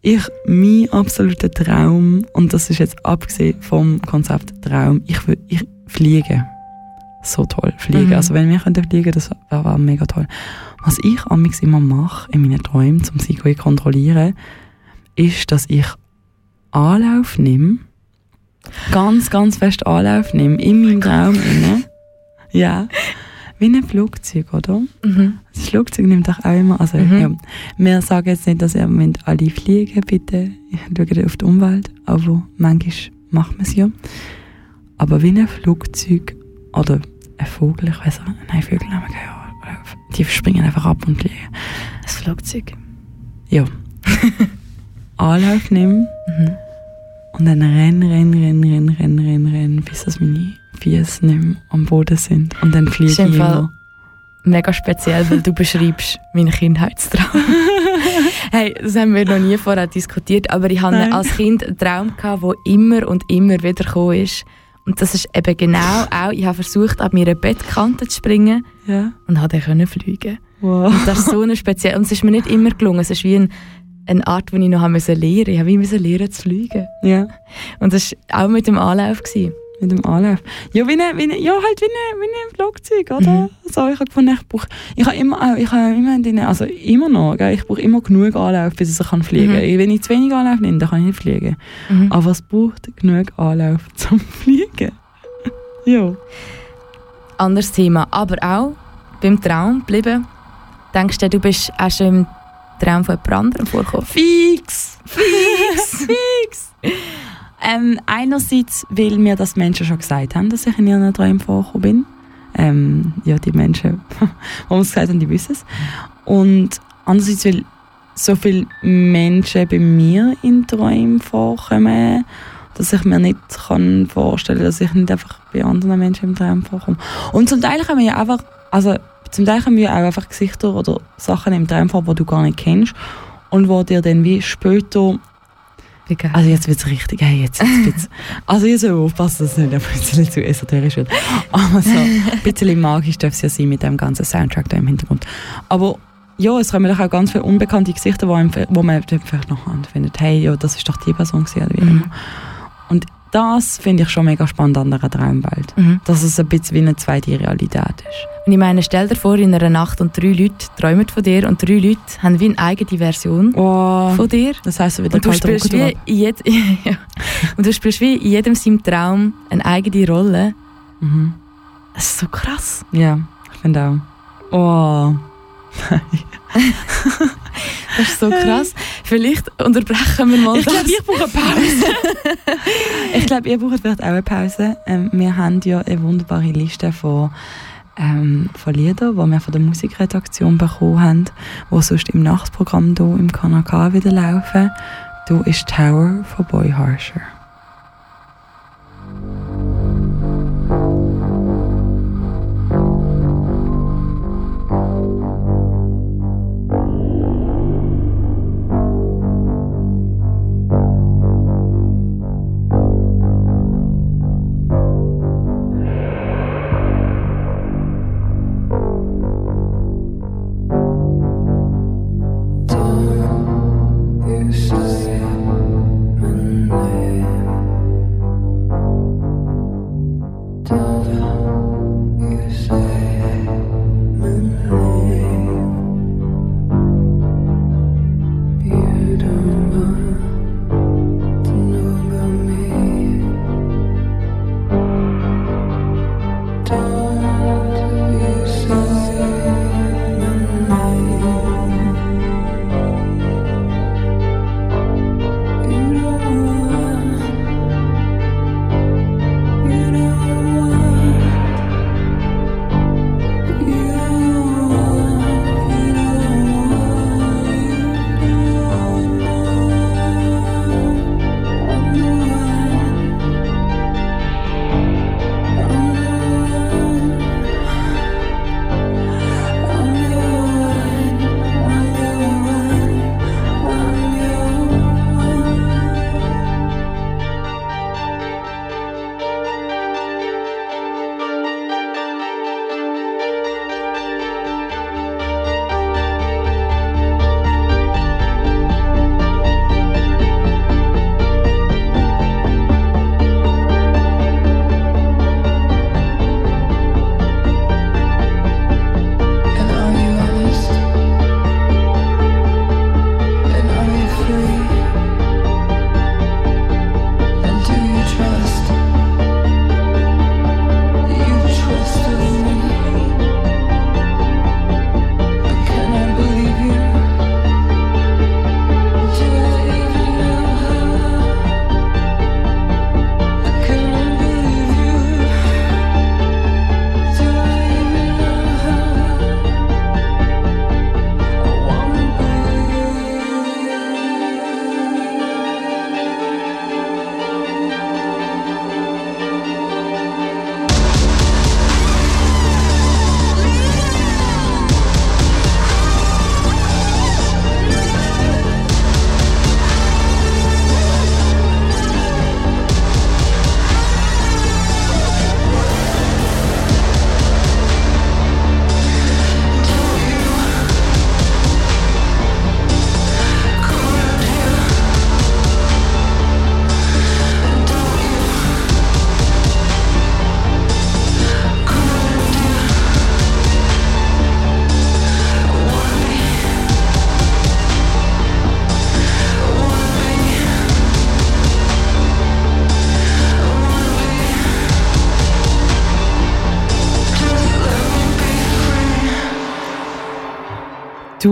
ich, mein absoluter Traum, und das ist jetzt abgesehen vom Konzept Traum, ich, ich fliege so toll fliegen. Mhm. Also wenn wir könnten fliegen, das wäre wär mega toll. Was ich amigs immer mache in meinen Träumen, um sie zu kontrollieren, ist, dass ich Anlauf nehme, ganz, ganz fest Anlauf nehme, in meinem Traum inne. Ja. Wie ein Flugzeug, oder? Mhm. Das Flugzeug nimmt doch auch immer, also mhm. ja, wir sagen jetzt nicht, dass ihr alle fliegen, bitte schaut auf die Umwelt, aber manchmal macht man es ja. Aber wie ein Flugzeug oder ein Vogel, ich weiß nicht, nein, Vögel haben keine Ahnung. Die springen einfach ab und fliegen. Ein Flugzeug. Ja. Anlauf nehmen mhm. und dann rennen, rennen, rennen, rennen, rennen, rennen, rennen, bis das meine Füße nicht mehr am Boden sind. Und dann fliege ich immer. Mega speziell, weil du beschreibst meinen Kindheitstraum. hey, das haben wir noch nie vorher diskutiert, aber ich hatte als Kind einen Traum, gehabt, der immer und immer wieder gekommen ist. Und das ist eben genau auch, ich habe versucht, ab meiner Bettkante zu springen ja. und habe dann fliegen. Wow. Und das ist so eine spezielle, und es ist mir nicht immer gelungen. Es ist wie ein, eine Art, die ich noch lernen musste. Ich wie lernen zu fliegen. Ja. Und das war auch mit dem Anlauf. Gewesen mit dem Anlauf. Ja, wie eine, wie eine, ja halt wie, eine, wie ein Flugzeug, oder? Mhm. So, ich habe gefunden, ich brauche, ich habe immer, ich habe immer den, also immer noch, gell, ich brauche immer genug Anlauf, bis ich kann fliegen. Mhm. Wenn ich zu wenig Anlauf nehme, dann kann ich nicht fliegen. Mhm. Aber es braucht genug Anlauf zum Fliegen. ja. Anderes Thema, aber auch beim Traum bleiben. Denkst du, du bist auch schon im Traum von jemand anderem vorgekommen? Fix! Fix! Fix! Ähm, einerseits, weil mir das Menschen schon gesagt haben, dass ich in ihren Träumen vorgekommen bin. Ähm, ja, die Menschen, die uns gesagt haben, die wissen es. Und andererseits, weil so viele Menschen bei mir in Träumen vorkommen, dass ich mir nicht kann vorstellen kann, dass ich nicht einfach bei anderen Menschen im Traum vorkomme. Und zum Teil wir ja einfach, also zum Teil wir auch einfach Gesichter oder Sachen im Traum vor, die du gar nicht kennst und wo dir dann wie später also jetzt wird es richtig, hey, jetzt, jetzt wird's, also ich soll aufpassen, dass es nicht ein bisschen zu esoterisch wird. Aber so ein bisschen magisch darf es ja sein mit dem ganzen Soundtrack da im Hintergrund. Aber ja, es kommen doch auch ganz viele unbekannte Gesichter, wo, einem, wo man vielleicht noch findet, hey, ja, das ist doch die Person gewesen, oder wie immer. Mhm. Und das finde ich schon mega spannend an einer Traumwelt. Mhm. Dass es ein bisschen wie eine zweite Realität ist. Und ich meine, stell dir vor, in einer Nacht und drei Leute träumen von dir und drei Leute haben wie eine eigene Version oh, von dir. Das heisst, so wie der und du spielst wie in jed ja. Und du spielst wie in jedem seinem Traum eine eigene Rolle. Mhm. Das ist so krass. Ja, ich finde auch. Oh. das ist so krass. Vielleicht unterbrechen wir mal ich das. Ich glaube, ich brauche eine Pause. ich glaube, ihr braucht vielleicht auch eine Pause. Ähm, wir haben ja eine wunderbare Liste von, ähm, von Liedern, die wir von der Musikredaktion bekommen haben, die sonst im Nachtprogramm hier im KNK wieder laufen. Du ist Tower von Boy Harsher.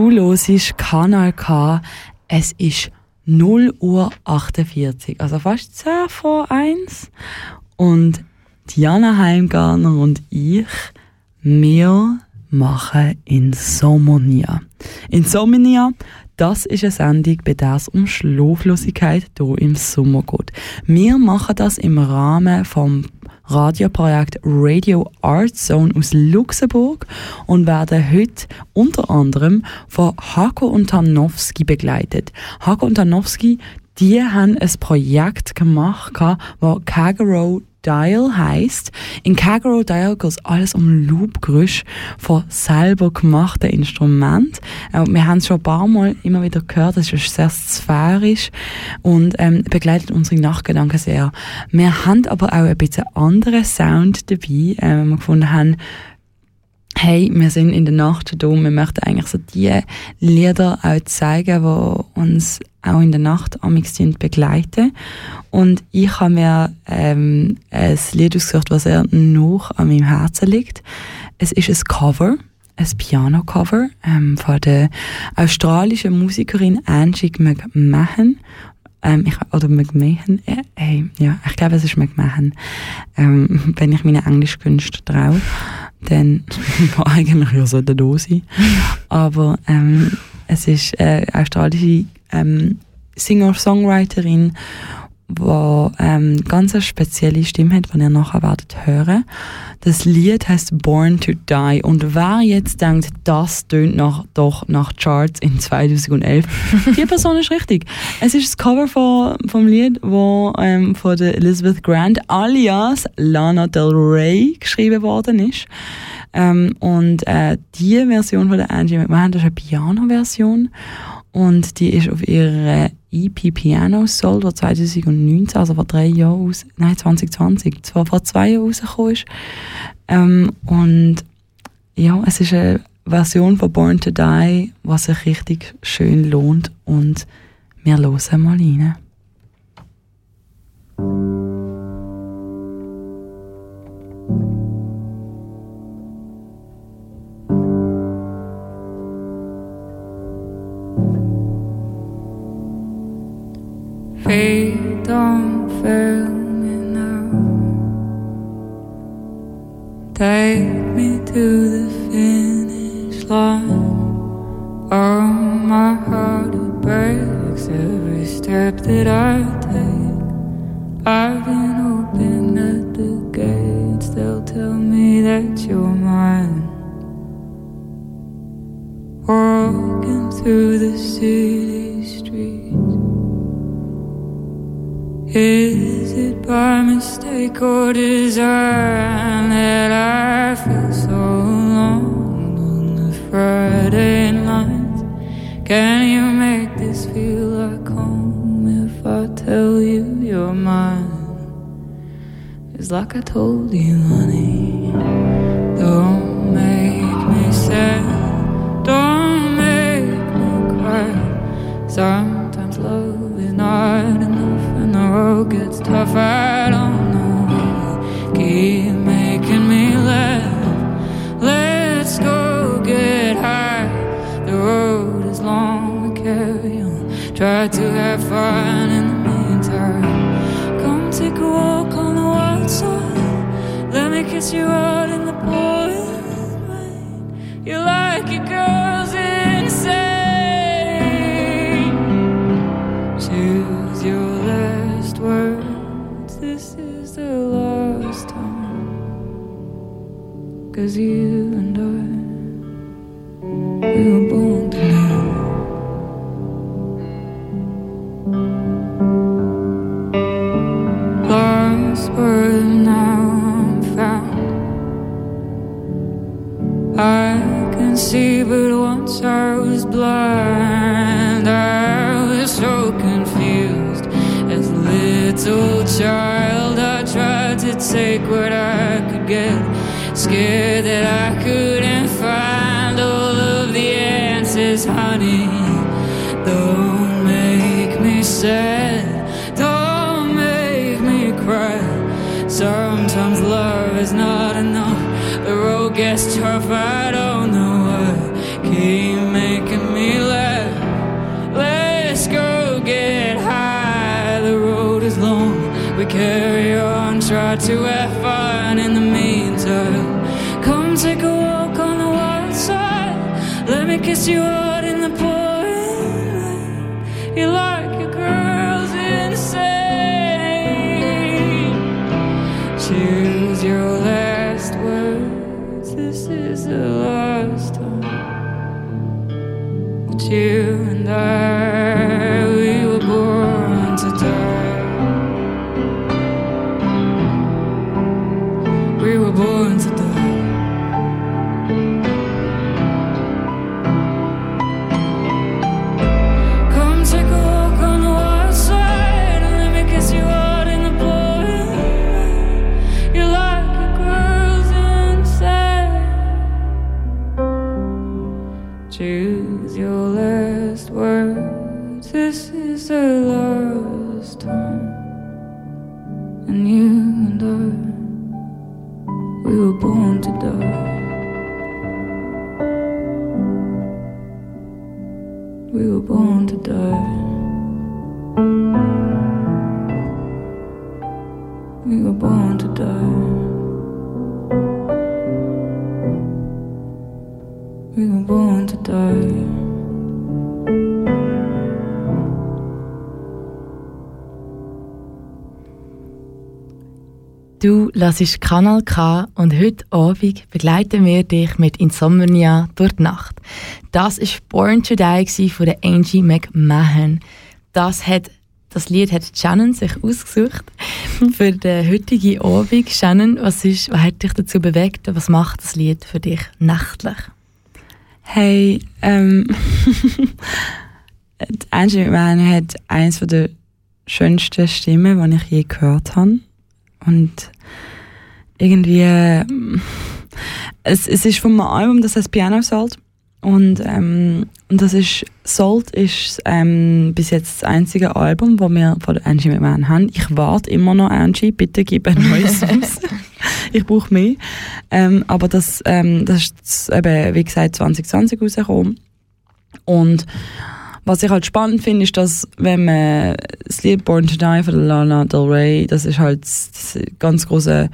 Du hörst Kanal K. Es ist 0 Uhr 48, also fast 10 vor 1. Und Diana Heimgartner und ich, wir machen Insomnia. Insomnia, das ist eine Sendung, bei der es um Schlaflosigkeit hier im Sommer geht. Wir machen das im Rahmen vom Radioprojekt Radio Art Zone aus Luxemburg und werden heute unter anderem von Hako und Tarnowski begleitet. Hako und Tarnowski, die haben ein Projekt gemacht, das Kagero Dial heisst. In Kagero Dial geht es alles um Loopgeräusche von selber gemachten Instrumenten. Äh, wir haben es schon ein paar Mal immer wieder gehört, das ist sehr sphärisch und ähm, begleitet unsere Nachgedanken sehr. Wir haben aber auch ein bisschen anderen Sound dabei, äh, wir gefunden haben, hey, wir sind in der Nacht da, wir möchten eigentlich so die Lieder auch zeigen, die uns auch in der Nacht amix begleiten. Und ich habe mir ähm, ein Lied ausgesucht, was sehr noch an meinem Herzen liegt. Es ist ein Cover, ein Piano-Cover ähm, von der australischen Musikerin Angie McMahon. Ähm, ich, oder McMahon, äh, ja, ich glaube, es ist McMahon, ähm, wenn ich meine Englischkünste traue dann war eigentlich ja so der Dose. Aber ähm, es ist eine australische ähm, Singer-Songwriterin, die ähm, ganz eine spezielle Stimme hat, die ihr nachher werdet hören. Das Lied heißt Born to Die und wer jetzt denkt, das tönt nach, doch nach Charts in 2011, die Person ist richtig. Es ist das Cover von, vom Lied, wo ähm, von der Elizabeth Grant alias Lana Del Rey geschrieben worden ist. Ähm, und äh, die Version von der Angie McMahon, das ist eine Piano-Version und die ist auf ihrer EP Piano Soul, die 2019, also vor drei Jahren aus, nein 2020, zwar vor zwei Jahren rausgekommen ist. Ähm, und ja, es ist eine Version von Born to Die, was sich richtig schön lohnt und wir hören mal rein. To the finish line. Oh, my heart it breaks every step that I take. I've been hoping at the gates. They'll tell me that you're mine. Walking through the city Is it by mistake or design that I feel so alone on the Friday night? Can you make this feel like home if I tell you you're mine? It's like I told you, honey. Don't make me sad. Don't make me cry. Sometimes love is not road gets tough. I don't know. Keep making me laugh. Let's go get high. The road is long, we carry on. Try to have fun in the meantime. Come take a walk on the wild side. Let me kiss you out in the pouring rain. You like it, girls the last time. Cause you and I, we were born to live. Lost but now I'm found. I can see, but once I was blind. I was so little child. I tried to take what I could get, scared that I couldn't find all of the answers, honey. Don't make me sad, don't make me cry. Sometimes love is not enough. The road gets tough, to have fun in the meantime. Come take a walk on the wild side. Let me kiss you Du lassest Kanal K und heute Abend begleiten wir dich mit Insomnia durch die Nacht. Das ist Born to Die von der Angie McMahon. Das hat das Lied hat Shannon sich ausgesucht für den heutigen Abend. Shannon, was, ist, was hat dich dazu bewegt? Was macht das Lied für dich nächtlich? Hey, ähm, die Angie McMahon hat eines der schönsten Stimmen, die ich je gehört habe. Und irgendwie, ähm, es, es ist von einem Album, das heißt Piano Salt. Und, ähm, und das ist, Salt ist ähm, bis jetzt das einzige Album, das wir von Angie McMahon haben. Ich warte immer noch, Angie, bitte gib ein neues raus. ich brauche mehr. Ähm, aber das, ähm, das ist eben, wie gesagt, 2020 rausgekommen. Und was ich halt spannend finde, ist, dass wenn man das Lied Born to Die von Lana Del Rey, das ist halt das ganz große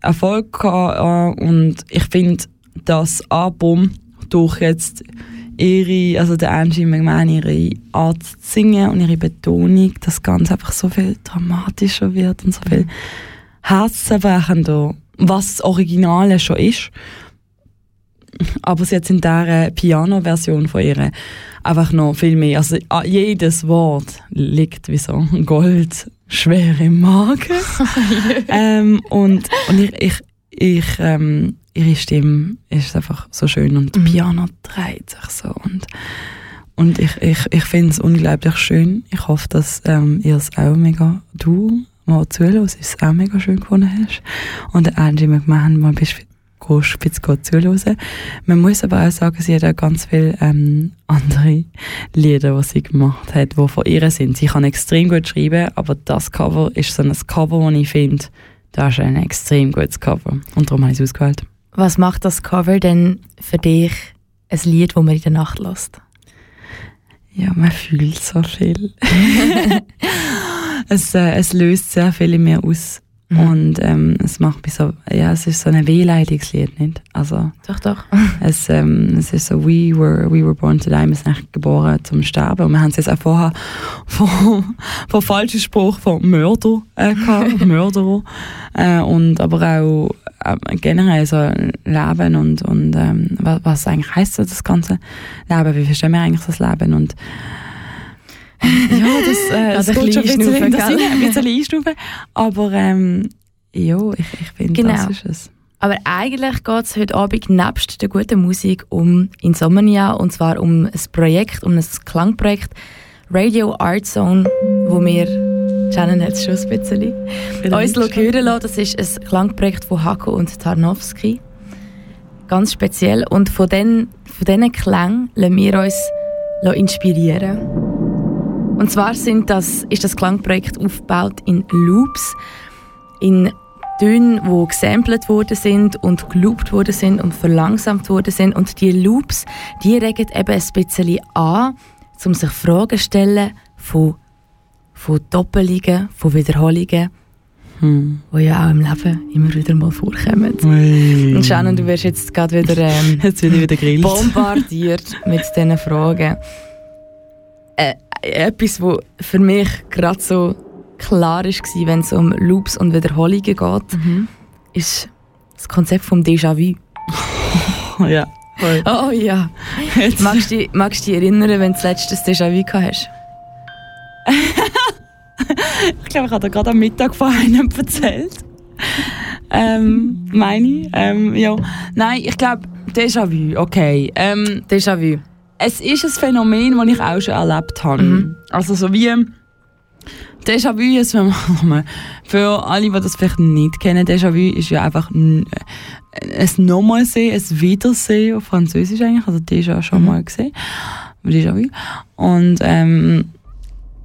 Erfolg gehabt, äh, und ich finde, das Album durch jetzt ihre, also der Angie McMahon, ihre Art zu singen und ihre Betonung, das Ganze einfach so viel dramatischer wird und so viel herzzerbrechender, was das Originale schon ist. Aber sie jetzt in dieser Piano-Version von ihr einfach noch viel mehr. Also ah, jedes Wort liegt wie so Gold schwer im Magen. ähm, und und ich, ich, ich ähm, ihre Stimme ist einfach so schön und Mhm. Piano dreht sich so und und ich, ich, ich finde es unglaublich schön. Ich hoffe, dass ähm, ihr es auch mega, du, mal zuhörst, es auch mega schön gefunden hast. Und Angie McMahon, mal bist spitz zuhören. Man muss aber auch sagen, sie hat auch ganz viele ähm, andere Lieder, die sie gemacht hat, die von ihr sind. Sie kann extrem gut schreiben, aber das Cover ist so ein Cover, das ich finde, das ist ein extrem gutes Cover. Und darum habe ich es ausgewählt. Was macht das Cover denn für dich ein Lied, das man in der Nacht lässt? Ja, man fühlt so viel. es, äh, es löst sehr viel in mir aus. Mhm. Und ähm, es macht mich so, ja, es ist so ein Wehleidigungslied, nicht? Also, Doch, doch. es, ähm, es ist so, we were, we were born to die, wir sind eigentlich geboren zum Sterben. Und wir haben es jetzt auch vorher von, von falschen Spruch von Mörder äh, gehabt, Mörderer. Äh, und aber auch äh, generell so Leben und, und ähm, was, was eigentlich heisst so das ganze Leben, wie verstehen wir eigentlich das Leben und ja, das, äh, das ein geht schon ein bisschen einstufen, das ein bisschen einstufen. Aber ähm, ja, ich, ich finde, Genau. das ist es. Aber eigentlich geht es heute Abend nebst der guten Musik um Insomnia und zwar um ein Projekt, um ein Klangprojekt Radio Art Zone, wo wir, Shannon hat es schon ein bisschen, uns hören lassen. Das ist ein Klangprojekt von Hako und Tarnowski. Ganz speziell. Und von diesen von diesen Klängen lassen wir uns inspirieren. Und zwar sind das, ist das Klangprojekt aufgebaut in Loops, in Töne, die gesampelt worden sind und geloopt worden sind und verlangsamt worden sind. Und die Loops, die regen eben ein bisschen an, um sich Fragen zu stellen von, von Doppelungen, von Wiederholungen. Hm. die ja auch im Leben immer wieder mal vorkommen. Ui. Und Shannon, du wirst jetzt gerade wieder ähm, Jetzt wieder gegrillt. bombardiert mit diesen Fragen. Äh, etwas, was für mich gerade so klar war, wenn es um Loops und Wiederholungen geht, Mhm. ist das Konzept vom Déjà-vu. Ja. Voll. Oh ja. Jetzt. Magst du dich, magst dich erinnern, wenn du das letzte Déjà-vu gehabt hast? Ich glaube, ich habe dir gerade am Mittag von einem erzählt. Ähm, meine ich. Ähm, ja. Nein, ich glaube, Déjà-vu, okay. Ähm, Déjà-vu. Es ist ein Phänomen, das ich auch schon erlebt habe. Mhm. Also so wie Déjà-vu ist, wenn man, für alle, die das vielleicht nicht kennen, Déjà-vu ist ja einfach ein, ein Nochmalsehen, ein Wiedersehen auf Französisch eigentlich, also déjà schon Mhm. mal gesehen, Déjà-vu. Und ähm,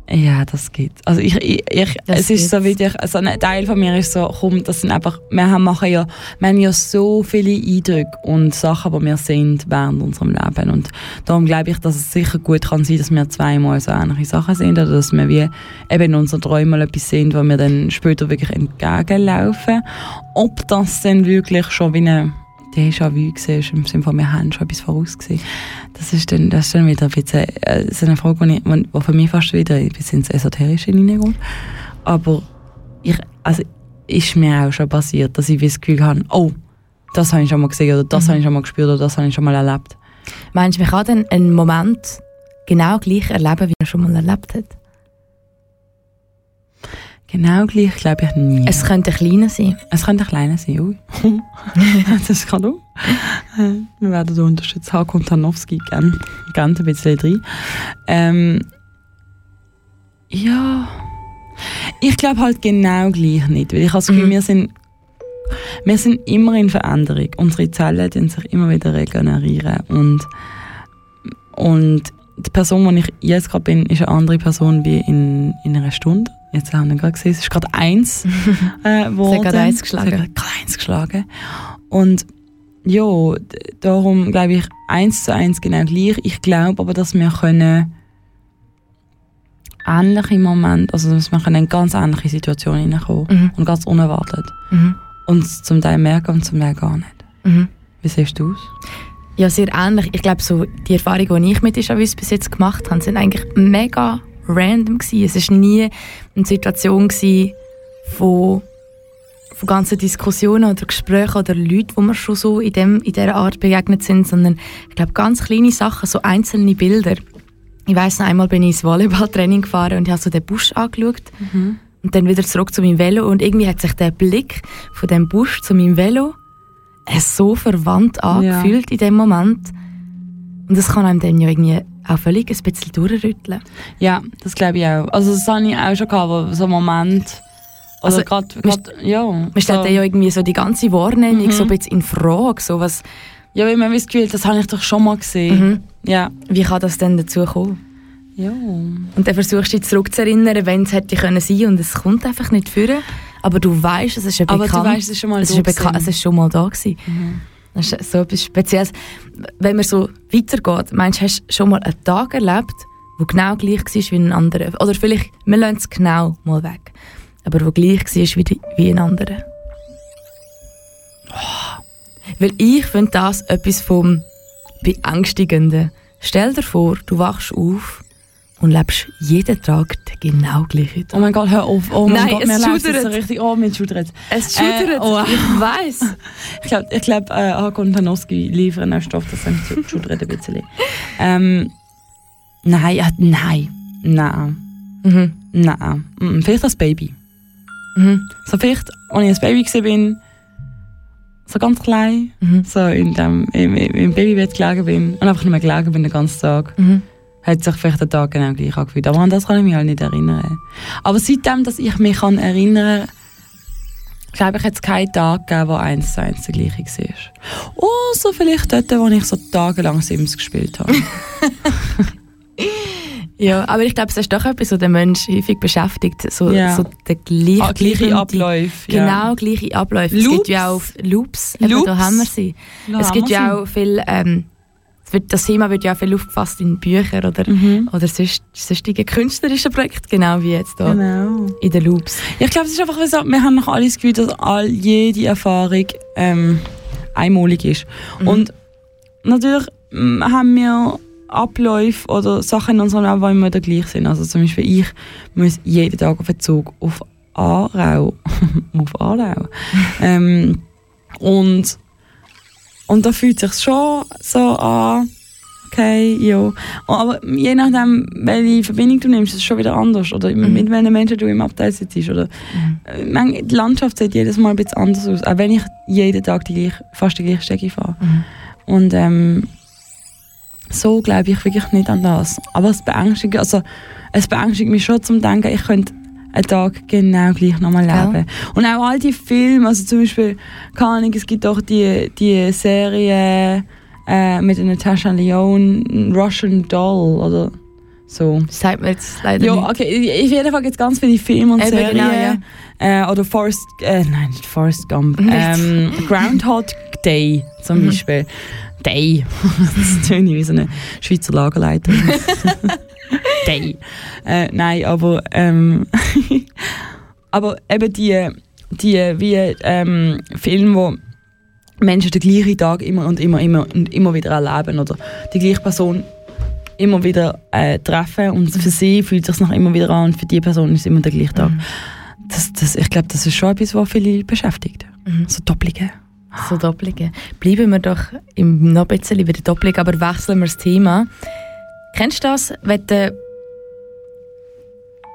ja, das geht. Also ich, ich, ich es ist so gibt's. wie ich, also ein Teil von mir ist so, komm, das sind einfach, wir haben, machen ja, wir haben ja so viele Eindrücke und Sachen, die wir sind während unserem Leben und darum glaube ich, dass es sicher gut kann sein, dass wir zweimal so ähnliche Sachen sehen oder dass wir wie eben in unseren Träumen etwas sehen, wo wir dann später wirklich entgegenlaufen. Ob das dann wirklich schon wie eine Déjà-vu war, im Sinne von, wir haben schon etwas vorausgesehen. Das ist dann, das ist dann wieder ein bisschen, äh, so eine Frage, die, ich, die für mich fast wieder ein bisschen ins Esoterische hineingeht. Aber ich, also, ist mir auch schon passiert, dass ich das Gefühl habe, oh, das habe ich schon mal gesehen oder das Mhm. habe ich schon mal gespürt oder das habe ich schon mal erlebt. Meinst du, man kann dann einen Moment genau gleich erleben, wie er schon mal erlebt hat? Genau gleich glaube ich nie. Es könnte ein kleiner sein. Es könnte ein kleiner sein, ui. das kann auch. Wir werden da unterstützt. Haku und Tarnowski gern, gern ein bisschen drin. Ähm, ja. Ich glaube halt genau gleich nicht, weil ich habe das Gefühl, Mhm. wir sind wir sind immer in Veränderung. Unsere Zellen die sich immer wieder regenerieren und und die Person, die ich jetzt gerade bin, ist eine andere Person wie in, in einer Stunde. Jetzt haben wir gerade gesehen, es ist gerade eins äh, geworden. gerade eins geschlagen. Es hat gerade eins geschlagen. Und ja, darum glaube ich, eins zu eins genau gleich. Ich glaube aber, dass wir können ähnliche Momente, also dass wir können in ganz ähnliche Situationen hineinkommen Mhm. und ganz unerwartet. Mhm. Und zum Teil merken und zum Teil gar nicht. Mhm. Wie siehst du es? Ja, sehr ähnlich. Ich glaube, so die Erfahrungen, die ich mit Déjà-vus bis jetzt gemacht habe, sind eigentlich mega random gewesen. Es war nie eine Situation gewesen von, von ganzen Diskussionen oder Gesprächen oder Leuten, wo mir schon so in, dem, in dieser Art begegnet sind, sondern ich glaube, ganz kleine Sachen, so einzelne Bilder. Ich weiss noch einmal bin ich ins Volleyballtraining gefahren und ich habe so den Busch angeschaut und dann wieder zurück zu meinem Velo und irgendwie hat sich der Blick von dem Busch zu meinem Velo äh, so verwandt angefühlt in dem Moment. Und das kann einem dann ja irgendwie auch völlig ein bisschen durchrütteln. Ja, das glaube ich auch. Also das habe ich auch schon gehabt, so ein Moment, Also, gerade, man- ja. Man stellt so, dann ja irgendwie so die ganze Wahrnehmung Mhm. so ein bisschen in Frage. So was, ja, weil man das Gefühl, das habe ich doch schon mal gesehen. mhm. Ja. Wie kann das denn dazu kommen? Ja. Und dann versuchst du dich zurückzuerinnern, wenn es hätte können sein und es kommt einfach nicht führen. Aber du weißt, es ist ja Aber bekannt. du weißt, es ist schon mal es ist, bekannt, es ist schon mal da gewesen. Mhm. Das ist so etwas Spezielles. Wenn man so weitergeht, meinst du, hast du schon mal einen Tag erlebt, der genau gleich war wie ein anderer? Oder vielleicht, wir lassen es genau mal weg, aber wo gleich war wie, die- wie ein anderer? Weil ich finde das etwas vom Beängstigenden. Stell dir vor, du wachst auf und lebst jeden Tag genau gleichen Oh Tag. mein Gott, hör auf. Oh mein Nein, Gott, es mir läuft schudert. so richtig. Oh, mir schudert. Es Äh, schüttert, oh. ich weiss. Ich glaube, ich glaub, äh, Hakon und Tanowski liefern auch Stoff, das schudert ein bisschen. Ähm, nein, ja, nein. Nein. Mhm. Nein. Vielleicht als Baby. Mhm. So vielleicht, als ich als Baby war, so ganz klein, Mhm. so in dem, im, im Babybett gelegen bin und einfach nur mehr gelegen bin den ganzen Tag, Mhm. Hat sich vielleicht der Tag genau gleich angefühlt. Aber an das kann ich mich halt nicht erinnern. Aber seitdem, dass ich mich kann erinnern glaube ich, hat es keinen Tag gegeben, wo eins zu eins der gleiche war. Außer vielleicht dort, wo ich so tagelang Sims gespielt habe. Ja, aber ich glaube, es ist doch etwas, was den Mensch häufig beschäftigt. So, Ja. so der gleiche, ah, gleiche Abläufe. Genau, gleiche Abläufe. Es Loops. gibt ja auch Loops. Eben, Loops. da haben wir sie. Ja. es gibt ja auch viel, ähm, das Thema wird ja viel aufgefasst in Büchern oder, Mhm. oder sonst, sonstigen künstlerischen Projekten, genau wie jetzt hier Genau. in den Loops. Ich glaube, es ist einfach so, wir haben noch alle das Gefühl, dass all, jede Erfahrung ähm, einmalig ist. Mhm. Und natürlich haben wir Abläufe oder Sachen in unserem Leben, die immer wieder gleich sind. Also zum Beispiel ich muss jeden Tag auf den Zug auf Aarau, auf Aarau. ähm, und, und da fühlt sich schon so an, okay, ja. Aber je nachdem, welche Verbindung du nimmst, ist es schon wieder anders. Oder Mhm. mit welchen Menschen du im Abteil sitzt. Oder, äh, manch- die Landschaft sieht jedes Mal ein bisschen anders aus. Auch wenn ich jeden Tag die gleiche, fast die gleiche Strecke fahre. Mhm. Und ähm, so glaube ich wirklich nicht an das. Aber es beängstigt, also, es beängstigt mich schon zum Denken, ich könnte einen Tag genau gleich nochmal leben. Und auch all die Filme, also zum Beispiel, keine Ahnung, es gibt auch die, die Serie äh, mit Natasha Leone, Russian Doll oder so. Das sagt mir jetzt leider Ja, okay, auf jeden Fall gibt es ganz viele Filme und Eben, Serien. genau, ja. äh, oder Forrest, äh, nein, nicht Forrest Gump. Ähm, Groundhog Day zum Mhm. Beispiel. Day. das tönt wie so eine Schweizer Lagerleiter. Day. Äh, nein, aber, ähm, aber eben die, die wie ähm, Filme, wo Menschen den gleichen Tag immer und immer, immer und immer wieder erleben oder die gleiche Person immer wieder äh, treffen und für sie fühlt es sich noch immer wieder an und für die Person ist es immer der gleiche Tag. Das, das, ich glaube, das ist schon etwas, was viele beschäftigt. Mhm. So Doppelungen. So Doppelungen. Bleiben wir doch im, noch ein bisschen bei der Doppelung, aber wechseln wir das Thema. Kennst du das, wenn du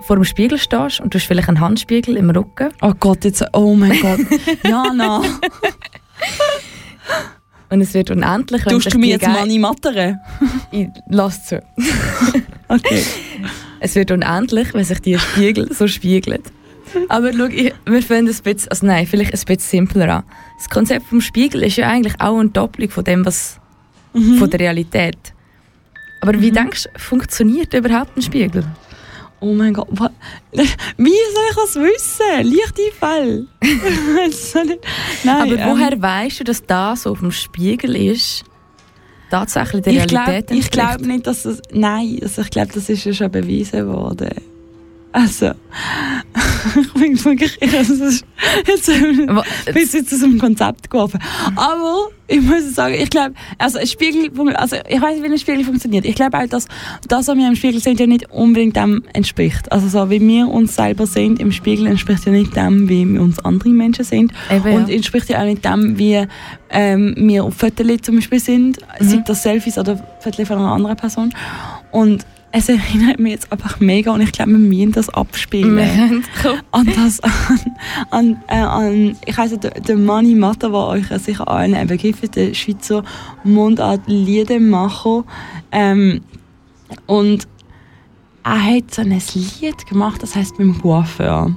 vor dem Spiegel stehst und du hast vielleicht einen Handspiegel im Rücken Oh Gott, jetzt, oh mein Gott. Jana, und es wird unendlich, wenn tust du mir jetzt Ge- Mani mattere? Ich lass zu. Okay. Es wird unendlich, wenn sich die Spiegel so spiegeln. Aber schau, ich, wir finden es ein bisschen, also nein, vielleicht ein bisschen simpler an. Das Konzept vom Spiegel ist ja eigentlich auch eine Doppelung von dem, was von der Realität. Aber wie denkst du, funktioniert überhaupt ein Spiegel? Oh mein Gott. wa- Wie soll ich das wissen? Lichteinfall. Ich. Nein, Aber ähm, woher weißt du, dass das, was auf dem Spiegel ist, tatsächlich der ich glaube Realität ich glaub entspricht? nicht, dass das. Nein, also ich glaube, das ist ja schon bewiesen worden. Also, ich bin wirklich. Ich, also, ist jetzt, bin jetzt aus dem Konzept geworfen. Aber ich muss sagen, ich glaube, also ein Spiegel, also ich weiß nicht, wie ein Spiegel funktioniert. Ich glaube auch, dass das, was wir im Spiegel sehen, ja nicht unbedingt dem entspricht. Also so, wie wir uns selber sehen im Spiegel, entspricht ja nicht dem, wie wir uns andere Menschen sehen. Eben, Und ja. entspricht ja auch nicht dem, wie ähm, wir auf Fotos zum Beispiel sind, Mhm. sei das Selfies oder Fotos von einer anderen Person. Und es erinnert mich jetzt einfach mega und ich glaube, wir müssen das abspielen. An das, an, an, äh, an ich nicht, der, der Mani Matta, der euch sicher allen ein Begriff ist, der Schweizer Mundart-Liedemacher. Ähm, und er hat so ein Lied gemacht, das heißt «Beim Coiffeur».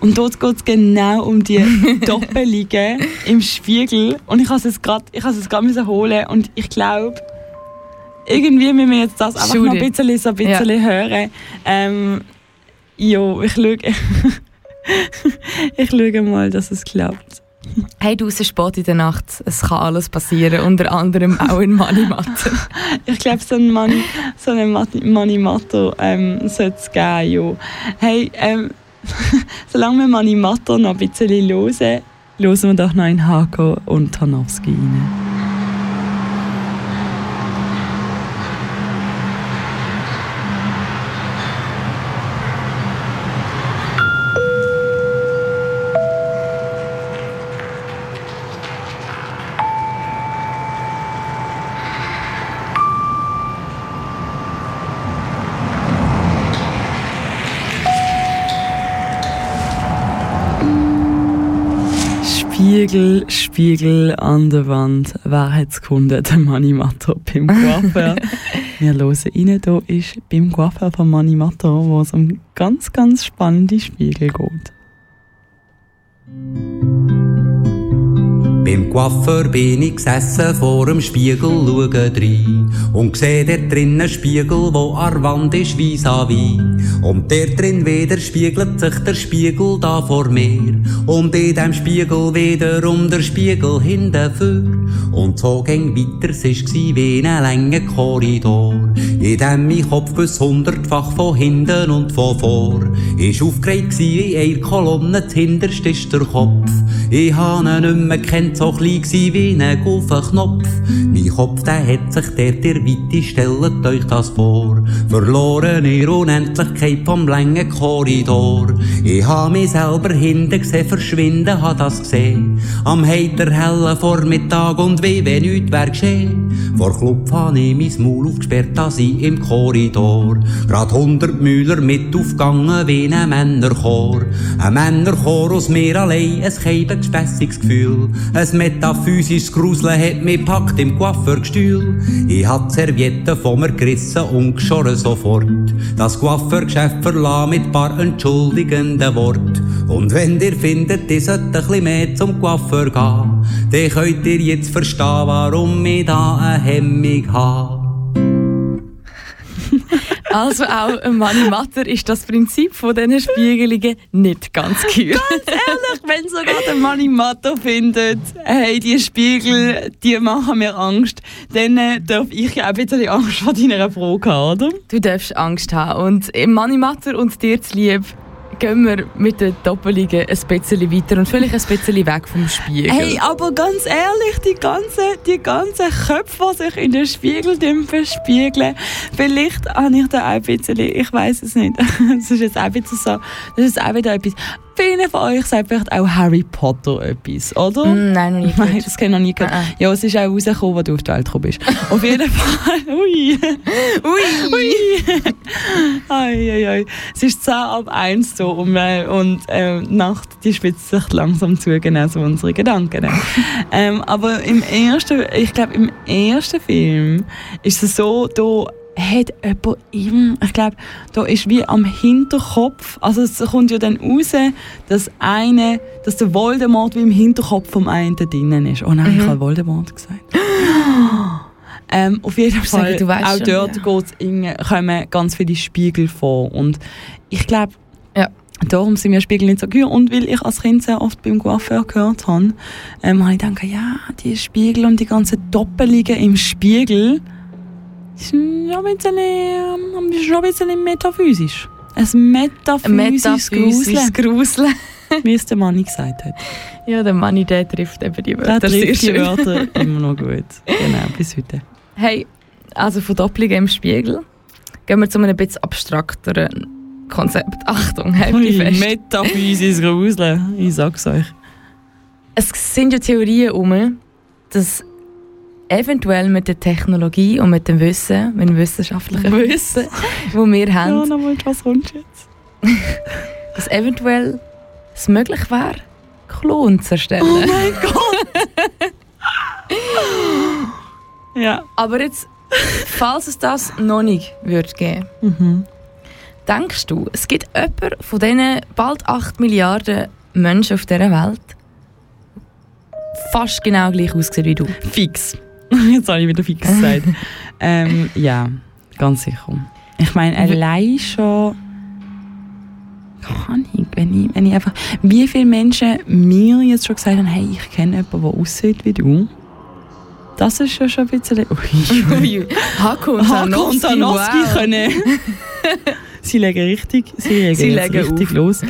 Und dort geht es genau um die Doppelungen im Spiegel. Und ich habe es jetzt gerade holen und ich glaube, irgendwie müssen wir jetzt das einfach noch ein bisschen, so ein bisschen hören. Ähm, ja, ich schaue, ich schaue mal, dass es klappt. Hey, du, es ist spät in der Nacht. Es kann alles passieren, unter anderem auch in Manimatte. Ich glaube, so ein Mann, so einen Mani- Manimato ähm, sollte es geben, ja. Hey, ähm, solange wir Manimato noch ein bisschen hören, hören wir doch noch in Hako und Tarnowski rein. Spiegel, Spiegel an der Wand. Wer hat es gefunden? Der Manimato beim Coiffeur. Wir hören rein. Hier ist beim Coiffeur von Manimato, wo es um ganz, ganz spannende Spiegel geht. Beim Coiffeur bin ich gesessen vor dem Spiegel, schaue rein. Und seh dort drinnen Spiegel, wo an Wand ist vis-à-vis. Und der drin widerspiegelt sich der Spiegel da vor mir. Und in dem Spiegel wiederum der Spiegel hinten für. Und so ging weiter, es war wie ein langer Korridor. In dem mein Kopf bis hundertfach von hinten und von vor. Ist aufgeregt wie eine Kolonne, hinterst ist der Kopf. Ich habe ihn nicht mehr kennt, so klein gsi wie ein Golfenknopf. Mein Kopf, der hat sich der Weite, stellt euch das vor. Verloren in Unendlichkeit vom langen Korridor. Ich habe mich selber hinten gesehen, verschwinden, hab das gesehen. Am heiter hellen Vormittag und wie wenn nichts wär geschehen. Vor Club habe ich mein Maul aufgesperrt, dass ich im Korridor. Grad hundert Müller mit aufgegangen wie ein Männerchor. Ein Männerchor aus mir allein, ein keibes gespässiges Gefühl. Ein metaphysisches Gruseln hat mich packt im Coiffeurgestühl. Ich hab Servietten von mir gerissen und geschoren sofort. Das Coiffeurgeschäft verlassen mit paar entschuldigenden Worten. Und wenn ihr findet, ihr sollt ein bisschen mehr zum Coiffeur gehen, dann könnt ihr jetzt verstehen, warum ich da eine Hemmung habe. Also auch ein Money Matter ist das Prinzip von diesen Spiegelungen nicht ganz kühl. Ganz ehrlich, wenn sogar der Money Matto findet, hey, die Spiegel, die machen mir Angst, dann äh, darf ich ja auch ein bisschen Angst vor deiner Frage haben, oder? Du darfst Angst haben. Und im Money Matter und dir zu lieb gehen wir mit den Doppelungen ein bisschen weiter und vielleicht ein bisschen weg vom Spiegel. Hey, aber ganz ehrlich, die ganzen, die ganzen Köpfe, die sich in den Spiegel verspiegeln, vielleicht habe ich da auch ein bisschen, ich weiß es nicht, das ist jetzt auch wieder so, das ist auch wieder etwas, Viele von euch sagt vielleicht auch Harry Potter etwas, oder? Mm, nein, noch nie gehört. Nein, das kenne ich noch nie gehört. Ah, ah. Ja, es ist auch rausgekommen, als du auf die Welt gekommen bist. auf jeden Fall. Ui. Ui! Ui. ai, ai, ai. Es ist 10 ab 1 so und, und äh, Nacht die spitzt sich langsam zu, genauso unsere Gedanken. ähm, aber im ersten, ich glaube, im ersten Film ist es so, da hat jemand ihm, ich glaube, da ist wie am Hinterkopf, also es kommt ja dann raus, dass eine, dass der Voldemort wie im Hinterkopf vom einen drinnen ist. Oh nein, ich Mhm. habe Voldemort gesagt. ähm, auf jeden Fall, weißt auch schon, dort ja. in, kommen ganz viele Spiegel vor und ich glaube, Ja. Darum sind mir Spiegel nicht so gut. Und weil ich als Kind sehr oft beim Coiffeur gehört habe, ähm, habe ich gedacht, ja, die Spiegel und die ganzen Doppelungen im Spiegel, schon ein bisschen, ist schon ein bisschen metaphysisch. Ein metaphysisches Metaphysisches Gruseln, Gruseln. wie es der Manni gesagt hat. Ja, der Money, der trifft eben die Der Wörter sehr trifft die. Wörter immer noch gut. Genau, bis heute. Hey, also von Doppelungen im Spiegel gehen wir zu einem bisschen abstrakteren Konzept. Achtung, halt dich fest. metaphysisches Gruseln, ich sag's euch. Es sind ja Theorien um, dass eventuell mit der Technologie und mit dem Wissen, mit dem wissenschaftlichen Wissen, wo wir Ja, haben, nochmal, was kommt jetzt? dass eventuell es möglich wäre, Klon zu erstellen. Oh mein Gott! ja. Aber jetzt, falls es das noch nicht würde geben, Mhm. denkst du, es gibt jemanden von diesen bald 8 Milliarden Menschen auf dieser Welt, fast genau gleich aussieht wie du? Fix. Jetzt habe ich wieder fix gesagt. ähm, ja, ganz sicher. Ich meine, allein schon. Kann ich, wenn ich, wenn ich einfach. Wie viele Menschen mir jetzt schon gesagt haben, hey, ich kenne jemanden, der aussieht wie du. Das ist ja schon ein bisschen. Ui. Ui, Hako und Sanowski wow. können. sie legen richtig, sie legen, Sie legen richtig auf. los.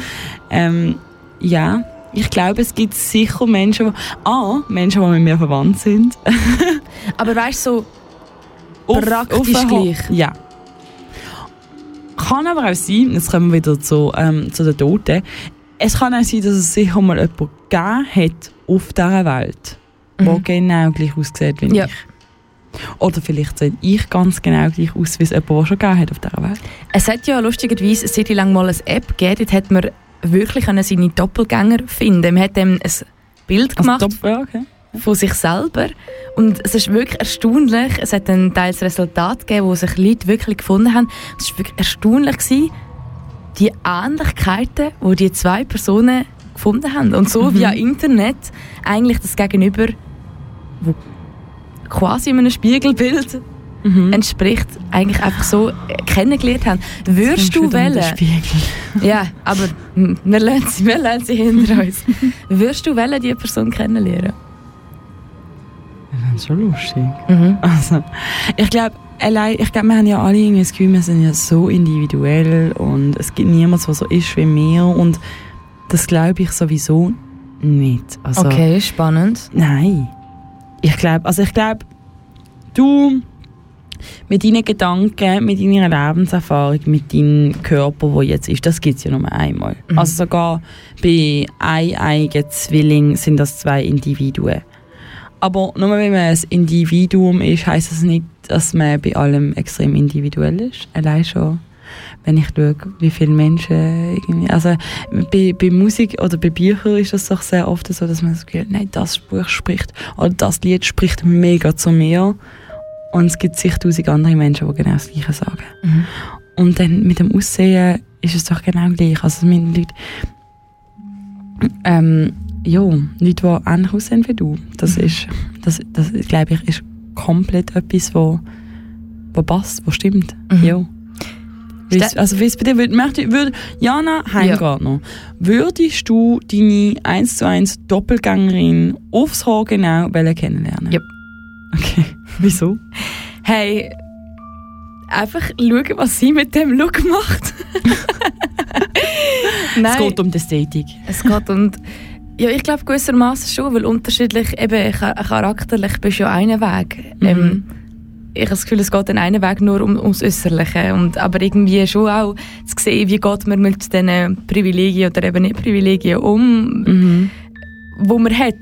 Ähm, ja, ich glaube, es gibt sicher Menschen, die, ah, Menschen, die mit mir verwandt sind. Aber weißt du, so, Auf- Praktisch auf- gleich. Ja. Kann aber auch sein, jetzt kommen wir wieder zu, ähm, zu den Toten, es kann auch sein, dass es sicher mal jemanden gegeben hat auf dieser Welt, der Mhm. genau gleich aussieht wie Ja. ich. Oder vielleicht sehe ich ganz genau gleich aus, wie es jemand der schon gegeben hat auf dieser Welt. es hat ja lustigerweise eine Zeit lang mal eine App gegeben, dort hat man wirklich können seine Doppelgänger finden. Man hat dem ein Bild gemacht Also, ja, okay. von sich selber und es ist wirklich erstaunlich. Es hat ein teils Resultat gegeben, wo sich Leute wirklich gefunden haben. Es war wirklich erstaunlich gewesen, die Ähnlichkeiten, die die zwei Personen gefunden haben. Und so Mhm. via Internet eigentlich das Gegenüber, wo quasi einem Spiegelbild Mhm. entspricht, eigentlich einfach so äh, kennengelernt haben. Würdest du wählen? Ja, aber wir lernen sie, wir lernen sie hinter uns. Würdest du wählen, diese Person kennenlernen? Das ist schon lustig. Mhm. Also, ich glaube, allein, ich glaube, wir haben ja alle irgendwie das Gefühl, wir sind ja so individuell und es gibt niemanden, der so ist wie wir und das glaube ich sowieso nicht. Also, Okay, spannend. Nein. Ich glaube, also ich glaube, du mit deinen Gedanken, mit deiner Lebenserfahrung, mit deinem Körper, wo jetzt ist, das gibt es ja nur einmal. Mhm. Also sogar bei eieigen Zwillingen sind das zwei Individuen. Aber nur weil man ein Individuum ist, heißt das nicht, dass man bei allem extrem individuell ist. Allein schon, wenn ich schaue, wie viele Menschen irgendwie, also bei, bei Musik oder bei Büchern ist das doch sehr oft so, dass man das Gefühl hat, nein, das Buch spricht oder das Lied spricht mega zu mir. Und es gibt zigtausend andere Menschen, die genau das Gleiche sagen. Mhm. Und dann mit dem Aussehen ist es doch genau gleich. Also mit Leuten, ähm, ja, Leute, die ähnlich aussehen wie du, das ist, das, das glaube ich, ist komplett etwas, wo, wo passt, wo stimmt. Mhm. Ja. Ste- Also wie es bei dir würde, möchte, würde Jana Heimgartner, würdest du deine 1 zu 1 Doppelgängerin aufs Haar genau kennenlernen? Yep. Okay. Wieso? Hey, einfach schauen, was sie mit dem Look macht. Nein, Es geht um die Ästhetik. es geht und ja, ich glaube gewissermaßen schon, weil unterschiedlich, eben cha- charakterlich bist du ja einen Weg. Mhm. Ähm, ich habe das Gefühl, es geht in einen Weg nur um, ums Äußerliche. Und, aber irgendwie schon auch zu sehen, wie geht man mit diesen Privilegien oder eben nicht Privilegien um, Mhm. wo man hat,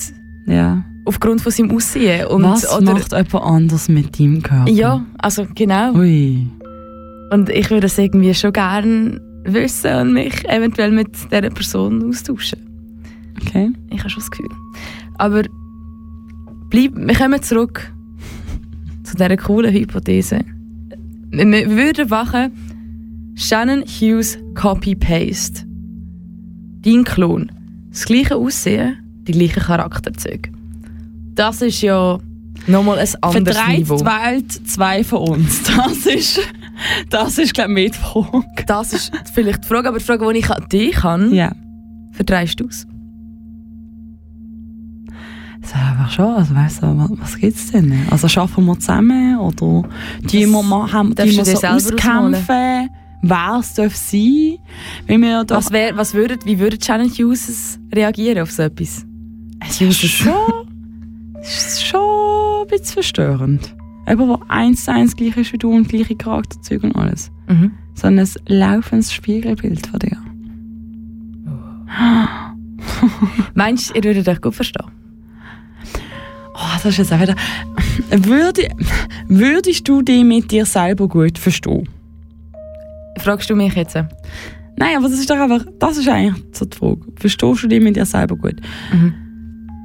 Ja. Aufgrund von seinem Aussehen. Und, Was macht jemand anders mit deinem Körper? Ja, also genau. Ui. Und ich würde es irgendwie schon gerne wissen und mich eventuell mit dieser Person austauschen. Okay. Ich habe schon das Gefühl. Aber bleib, wir kommen zurück zu dieser coolen Hypothese. Wir wir würden machen, Shannon Hughes Copy-Paste. Dein Klon. Das gleiche Aussehen, die gleichen Charakterzüge. Das ist ja nochmal ein anderes Verdreht Niveau. die Welt zwei von uns. Das ist, das ist glaube ich, die Frage. Das ist vielleicht die Frage, aber die Frage, die ich an dich habe, Ja. verdreist du es? Das ist einfach schon, also weißt du, was, was gibt es denn? Also schaffen wir zusammen oder die wir mal haben, die wir so auskämpfen, wer es darf sein? Wenn wir Was wär, was würdet, wie würde Shannon Hughes reagieren auf so etwas? es ist schon, es ist schon ein bisschen verstörend. Eben, wo eins zu eins gleich ist wie du und gleiche Charakterzüge und alles. Mhm. So ein laufendes Spiegelbild von dir. Meinst du, ihr würdet euch gut verstehen? Oh, das ist jetzt auch wieder. Würde, würdest du dich mit dir selber gut verstehen? Fragst du mich jetzt? Nein, aber das ist doch einfach, das ist eigentlich so die Frage. Verstehst du dich mit dir selber gut? Mhm.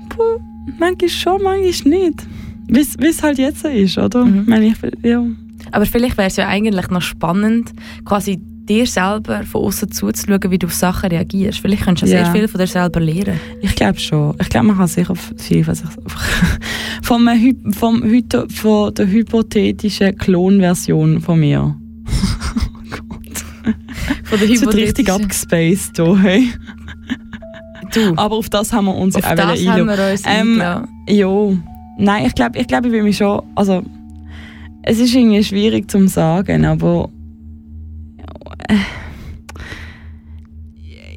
Puh, manchmal schon, manchmal nicht. Wie es halt jetzt ist, oder? Mhm. Wenn ich, ja. Aber vielleicht wäre es ja eigentlich noch spannend, quasi dir selber von außen zuzuschauen, wie du auf Sachen reagierst. Vielleicht könntest du ja. Sehr viel von dir selber lernen. Ich glaube schon. Ich glaube, man kann sicher viel von sich vom, vom Hypo von der hypothetischen Klonversion von mir. Von der Es wird richtig hypothetischen- abgespaced hier, hey. Du, Aber auf das haben wir uns auf auch das haben wir uns Ähm. Ja, nein, ich glaube, ich, glaub, ich will mich schon, also es ist irgendwie schwierig zu sagen, aber äh,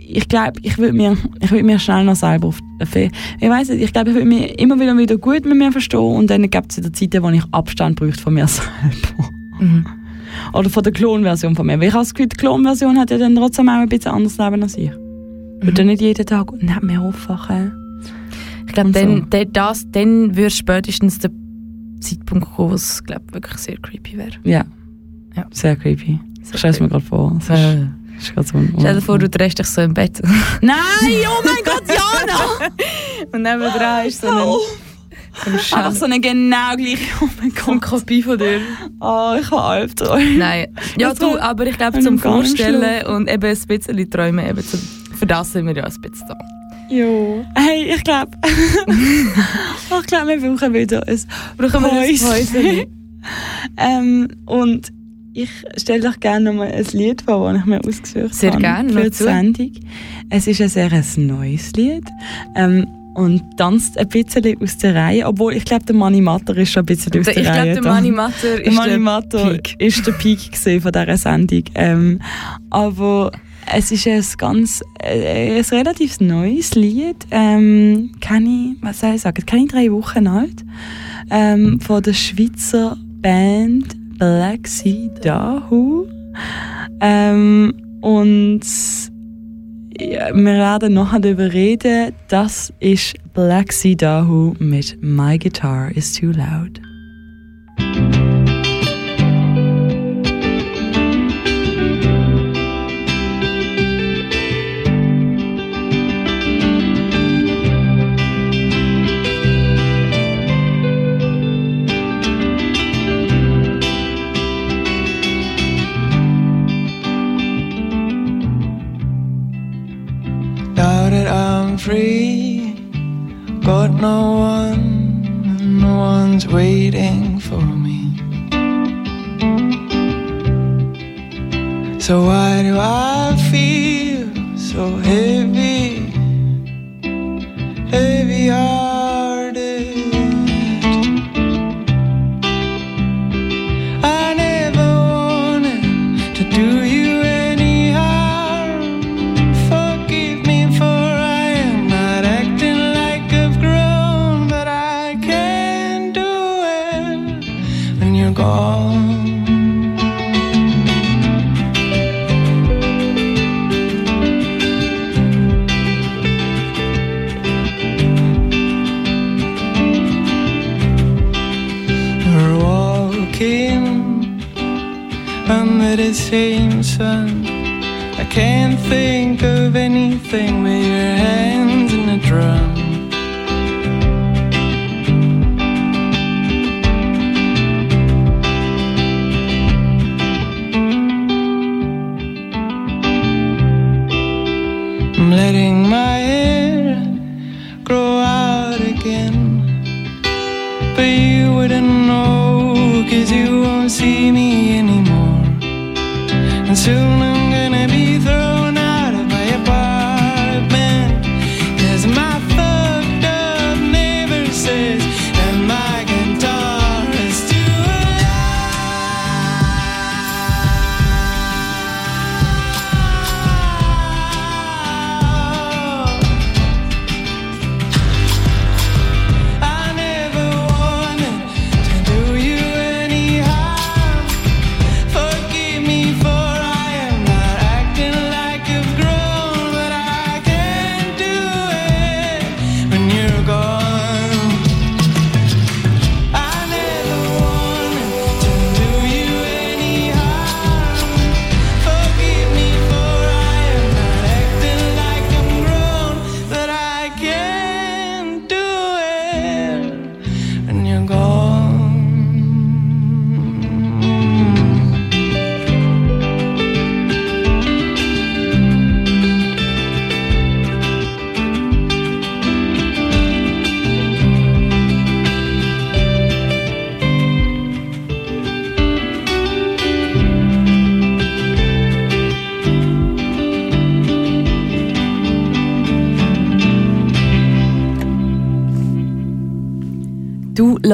ich glaube, ich würde mir, ich mir schnell noch selber auf auf- ich weiß nicht, ich glaube, ich würde mich immer wieder wieder gut mit mir verstehen und dann gibt es wieder Zeiten, wo ich Abstand bräuchte von mir selber. Mhm. Oder von der Klonversion von mir. Weil ich habe das Gefühl, die Klonversion hat ja dann trotzdem auch ein bisschen anderes Leben als ich. Ich würde nicht jeden Tag neben mir aufwachen. Ich glaube, und dann, so. dann, das, dann würde spätestens der Zeitpunkt kommen, wo es glaub, wirklich sehr creepy wäre. Ja. Ja. Sehr creepy. Sehr Ich stelle es mir gerade vor. Es ist, ist gerade so ein Stell dir vor, du drehst dich so im Bett. Nein, oh mein Gott, Jana! Und nebenan ist so eine, so eine Einfach so eine genau gleiche. Oh mein So eine Gott. Kopie von dir. Oh, ich habe Albträume. Nein. Ja, Das du, aber ich glaube, zum nicht Vorstellen und eben ein bisschen träumen, eben zum, für das sind wir ja ein bisschen da. Ja. Hey, ich glaube, ich glaube, wir brauchen wieder ein Brauchen wir ein Päuschen. Ähm, und ich stelle euch gerne noch mal ein Lied vor, das ich mir ausgesucht Sehr habe gerne, für die zu. Sendung. Es ist ein sehr ein neues Lied ähm, und tanzt ein bisschen aus der Reihe, obwohl ich glaube, der Mani Matter ist schon ein bisschen aus Ich der glaube, Reihe. der da. Mani Matter Der ist Mani der Matter Peak. ist der Peak von dieser Sendung. Ähm, aber es ist ein ganz, äh, ein relativ neues Lied. Ähm, ich, was soll ich sagen, ich drei Wochen alt. Ähm, von der Schweizer Band Black Sea Dahoo. Ähm, und ja, wir werden nachher darüber reden. Das ist Black Sea Dahoo mit My Guitar is Too Loud. I'm free, got no one, no one's waiting for me. So why do I feel so heavy, thing we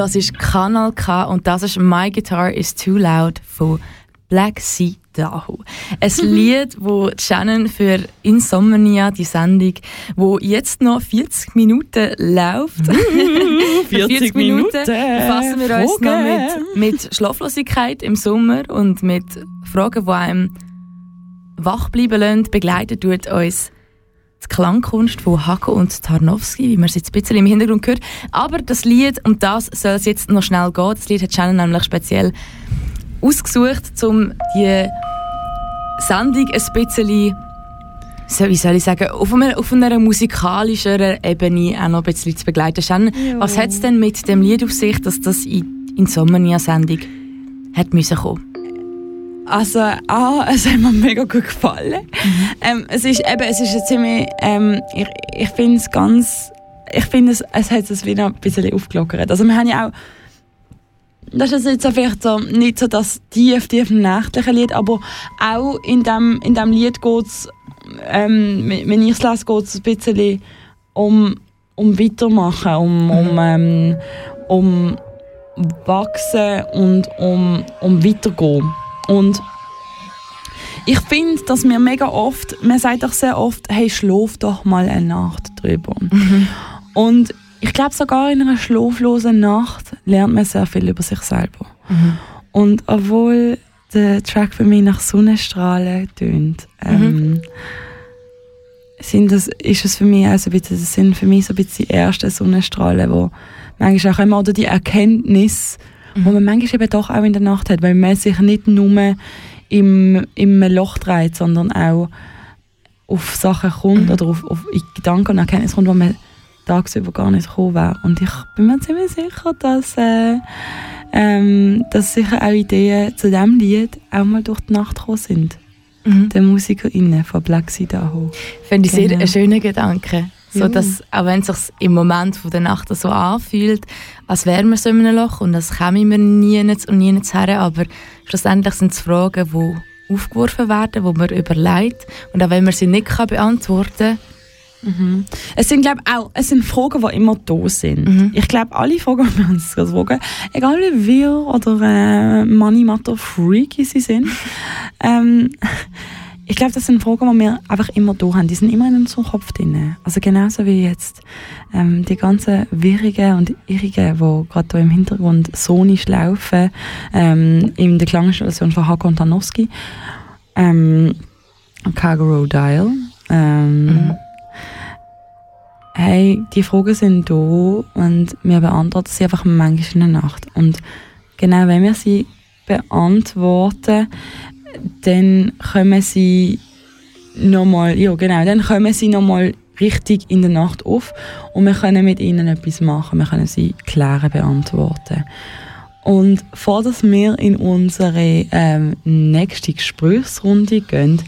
Du hörst Kanal K und das ist My Guitar is Too Loud von Black Sea Dahoo. Ein Lied, wo Shannon für Insomnia, die Sendung, wo jetzt noch 40 Minuten läuft. Für 40 Minuten, befassen wir uns noch Fragen. mit, mit Schlaflosigkeit im Sommer und mit Fragen, die einem wach bleiben lassen. Begleitet tut uns die Klangkunst von Hako und Tarnowski, wie man es jetzt ein bisschen im Hintergrund hört. Aber das Lied, um das soll es jetzt noch schnell gehen. Das Lied hat Shannon nämlich speziell ausgesucht, um die Sendung ein bisschen, so, wie soll ich sagen, auf einer, auf einer musikalischeren Ebene auch noch ein bisschen zu begleiten. Shannon, was hat es denn mit dem Lied auf sich, dass das in Insomnia-Sendung hat müssen kommen? Also, ah, es hat mir mega gut gefallen. Ähm, es ist eben, es ist ziemlich, ähm, ich, ich finde es ganz, ich finde es, es hat es wieder ein bisschen aufgelockert. Also wir haben ja auch, das ist jetzt vielleicht so, nicht so das tief, tief nächtliche Lied, aber auch in dem, in dem Lied geht es, ähm, wenn ich es lese, geht es ein bisschen um, um Weitermachen, um, um, ähm, um Wachsen und um, um Weitergehen. Und ich finde, dass wir mega oft, man sagt doch sehr oft, hey, schlaf doch mal eine Nacht drüber. Und ich glaube, sogar in einer schlaflosen Nacht lernt man sehr viel über sich selber. Und obwohl der Track für mich nach Sonnenstrahlen tönt, ähm, sind das, ist es für mich auch so ein bisschen, das sind für mich so ein bisschen die ersten Sonnenstrahlen, wo manchmal auch immer, oder die Erkenntnis, wo man manchmal eben doch auch in der Nacht hat, weil man sich nicht nur im, im Loch dreht, sondern auch auf Sachen kommt oder auf, auf Gedanken und Erkenntnis kommt, wo man tagsüber gar nicht gekommen wäre. Und ich bin mir ziemlich sicher, dass, äh, ähm, dass sicher auch Ideen zu diesem Lied auch mal durch die Nacht gekommen sind. Mhm. Der MusikerInnen von Black Sea Daho. Finde ich sehr Genau. einen schönen Gedanke. So, Ja. dass, auch wenn es sich im Moment von der Nacht so anfühlt, als wären wir so in einem Loch und als kämen wir nie und nie her, aber schlussendlich sind es Fragen, die aufgeworfen werden, die man überlegt und auch wenn man sie nicht kann beantworten Es sind, glaube auch, es sind Fragen, die immer da sind. Mhm. Ich glaube, alle Fragen, die wir uns fragen, egal wie wir oder äh, Money Matter Freaky sie sind, ähm, ich glaube, das sind Fragen, die wir einfach immer da haben. Die sind immer in unserem Kopf drin. Also genauso wie jetzt ähm, die ganzen Wirrigen und Irrigen, die gerade hier im Hintergrund sonisch laufen, ähm, in der Klanginstallation von Hakon Tarnowski, ähm, Cargo Dial. Ähm, hey, die Fragen sind da und wir beantworten sie einfach manchmal in der Nacht. Und genau wenn wir sie beantworten, dann kommen sie nochmal, ja genau, dann kommen sie nochmal richtig in der Nacht auf und wir können mit ihnen etwas machen, wir können sie klären, beantworten. Und bevor dass wir in unsere ähm, nächste Gesprächsrunde gehen,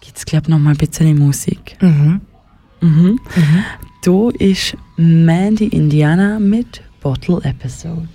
gibt es glaube ich noch mal ein bisschen Musik. Mhm. Mhm. Da ist Mandy Indiana mit Bottle Episode.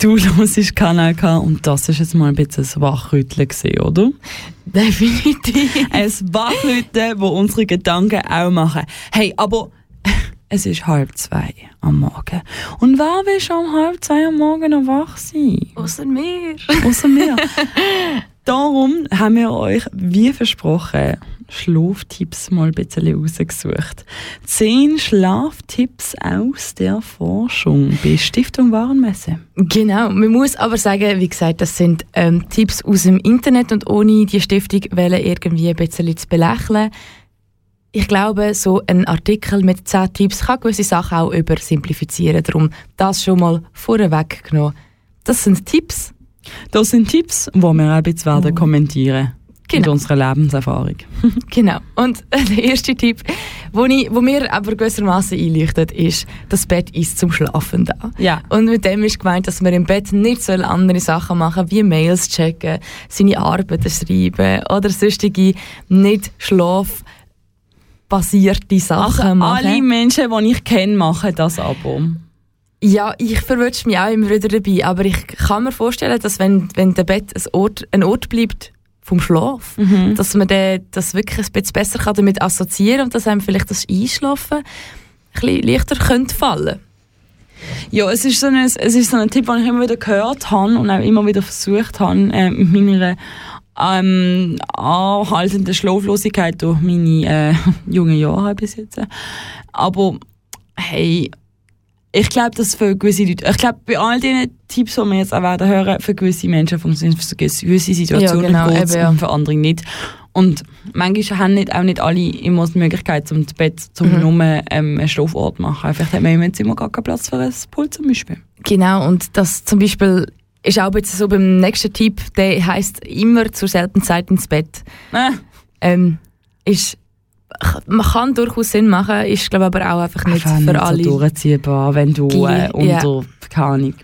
Du hörst Kanal K und das ist jetzt mal ein bisschen ein Wachrütteln oder? Definitiv. Ein Wachrütteln, wo unsere Gedanken auch machen. Hey, aber es ist halb zwei am Morgen. Und wer will schon um halb zwei am Morgen noch wach sein? Außer mir. Außer mir. Darum haben wir euch, wie versprochen, Schlaftipps mal ein bisschen rausgesucht. Zehn Schlaftipps aus der Forschung bei Stiftung Warenmesse. Genau, man muss aber sagen, wie gesagt, das sind ähm, Tipps aus dem Internet und ohne die Stiftung wollen irgendwie ein bisschen zu belächeln. Ich glaube, so ein Artikel mit 10 Tipps kann gewisse Sachen auch übersimplifizieren. Darum das schon mal vorweg genommen. Das sind Tipps. Das sind Tipps, die wir auch ein bisschen werden kommentieren mit Genau. unserer Lebenserfahrung. Genau. Und der erste Tipp, wo, ich, wo mir aber gewissermaßen einleuchtet, ist, das Bett ist zum Schlafen da. Ja. Und mit dem ist gemeint, dass man im Bett nicht so andere Sachen machen wie Mails checken, seine Arbeiten schreiben oder sonstige nicht schlafbasierte Sachen machen. Alle Menschen, die ich kenne, machen das aber. Ja, ich verwünsche mich auch immer wieder dabei, aber ich kann mir vorstellen, dass wenn, wenn der Bett ein Ort, ein Ort bleibt vom Schlaf, dass man den, das wirklich ein bisschen besser kann damit assoziieren und dass einem vielleicht das Einschlafen ein bisschen leichter könnte fallen. Ja, es ist, so ein, es ist so ein Tipp, den ich immer wieder gehört habe und auch immer wieder versucht habe, äh, mit meiner ähm, anhaltenden Schlaflosigkeit durch meine äh, jungen Jahre bis jetzt. Aber hey, ich glaube, dass für gewisse Leute, ich glaube, bei all diesen Tipps, die wir jetzt auch werden hören, für gewisse Menschen funktioniert es für gewisse Situationen Ja, genau, gut eben, ja. und für andere nicht. Und manchmal haben nicht, auch nicht alle immer die Möglichkeit, zum Bett zum Mhm. nur ähm, einen Schlafort zu machen. Vielleicht hat man im Zimmer gar keinen Platz für ein Pult zum Beispiel. Genau, und das zum Beispiel ist auch jetzt so beim nächsten Tipp, der heißt immer zur selben Zeit ins Bett. Äh, Ähm, ist, man kann durchaus Sinn machen, ist glaube aber auch einfach nicht einfach für nicht alle. so durchziehbar, wenn du äh, Ja. unter, keine Ahnung,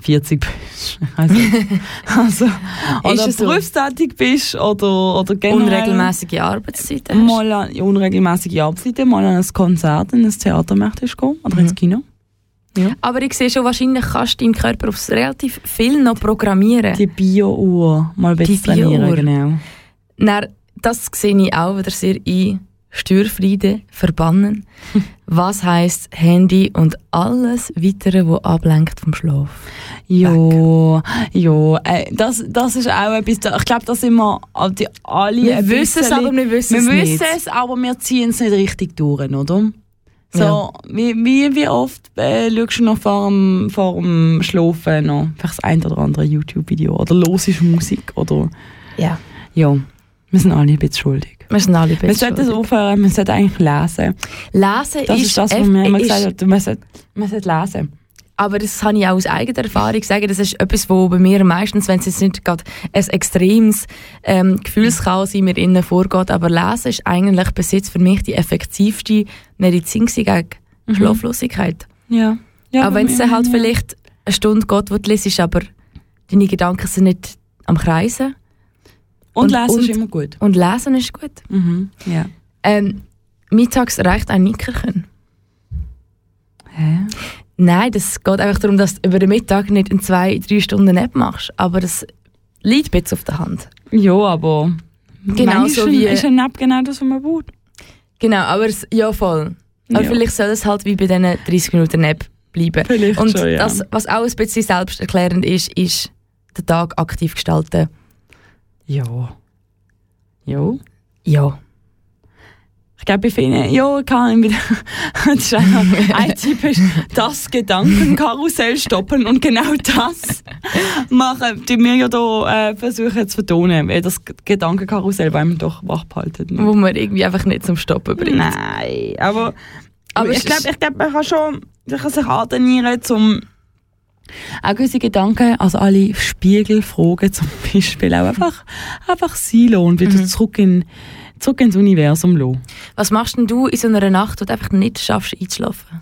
40 bist. Also, also, oder so? berufstätig bist oder, oder generell unregelmäßige Arbeitszeiten hast. mal an unregelmäßige Arbeitszeiten, mal an ein Konzert, in ein Theater möchtest gehen oder ins Kino. Aber ich sehe schon, wahrscheinlich kannst du deinen Körper aufs relativ viel noch programmieren. Die Bio-Uhr mal ein bisschen trainieren, genau. Dann, das sehe ich auch wieder sehr ein. Störfriede verbannen. Was heißt Handy und alles weitere, wo ablenkt vom Schlaf? Ja, ja, äh, das, das ist auch etwas, ich glaube, da sind wir die, alle Wir wissen es, aber wir wissen es Wir nicht. wissen es, aber wir ziehen es nicht richtig durch, oder? So, Ja. wie, wie, wie oft äh, schaust du noch vor dem, vor dem Schlafen noch vielleicht das ein oder andere YouTube-Video oder hörst Musik oder, Ja, ja, wir sind alle ein bisschen schuldig. wir sind alle Wir besser. sollten es aufhören, wir sollten eigentlich lesen. Lesen Das ist, ist, das, was mir immer gesagt hat, man sollte, man sollte lesen. Aber das kann ich auch aus eigener Erfahrung sagen. Das ist etwas, wo bei mir meistens, wenn es jetzt nicht gerade ein extremes ähm, Gefühlschaos in mir innen vorgeht, aber Lesen ist eigentlich bis jetzt für mich die effektivste Medizin gegen Schlaflosigkeit. Ja. ja auch wenn es halt ja. vielleicht eine Stunde geht, wo du liest, aber deine Gedanken sind nicht am Kreisen. Und, und- lesen ist und- immer gut. Und Lesen ist gut. Mhm. Ja. Ähm, mittags reicht ein Nickerchen. Hä? Nein, das geht einfach darum, dass du über den Mittag nicht in zwei, drei Stunden Nap machst. Aber das liegt ein bisschen auf der Hand. Ja, aber Genau so ist ein- wie- ist ein Nap genau das, was man braucht. Genau, aber es, ja voll. Aber Ja. vielleicht soll es halt wie bei diesen 30 Minuten Nap bleiben. Vielleicht Und schon, ja. das, was auch ein bisschen selbsterklärend ist, ist den Tag aktiv gestalten. Ja. Ja. Ja. Ich glaube, bei vielen, ja, kann ich wieder. das ist ein Tipp ist, das Gedankenkarussell stoppen und genau das machen, die wir ja da äh, versuchen zu vertonen. Das Gedankenkarussell, weil man doch wach behalten. Wo man irgendwie einfach nicht zum Stoppen bringt. Nein, aber, Aber ich glaube, ich glaub, man kann schon man kann sich antrainieren, zum auch gewisse Gedanken, also alle Spiegelfragen zum Beispiel, auch einfach, einfach sein lassen und wieder zurück, in, zurück ins Universum lassen. Was machst denn du in so einer Nacht, wo du einfach nicht schaffst einzuschlafen?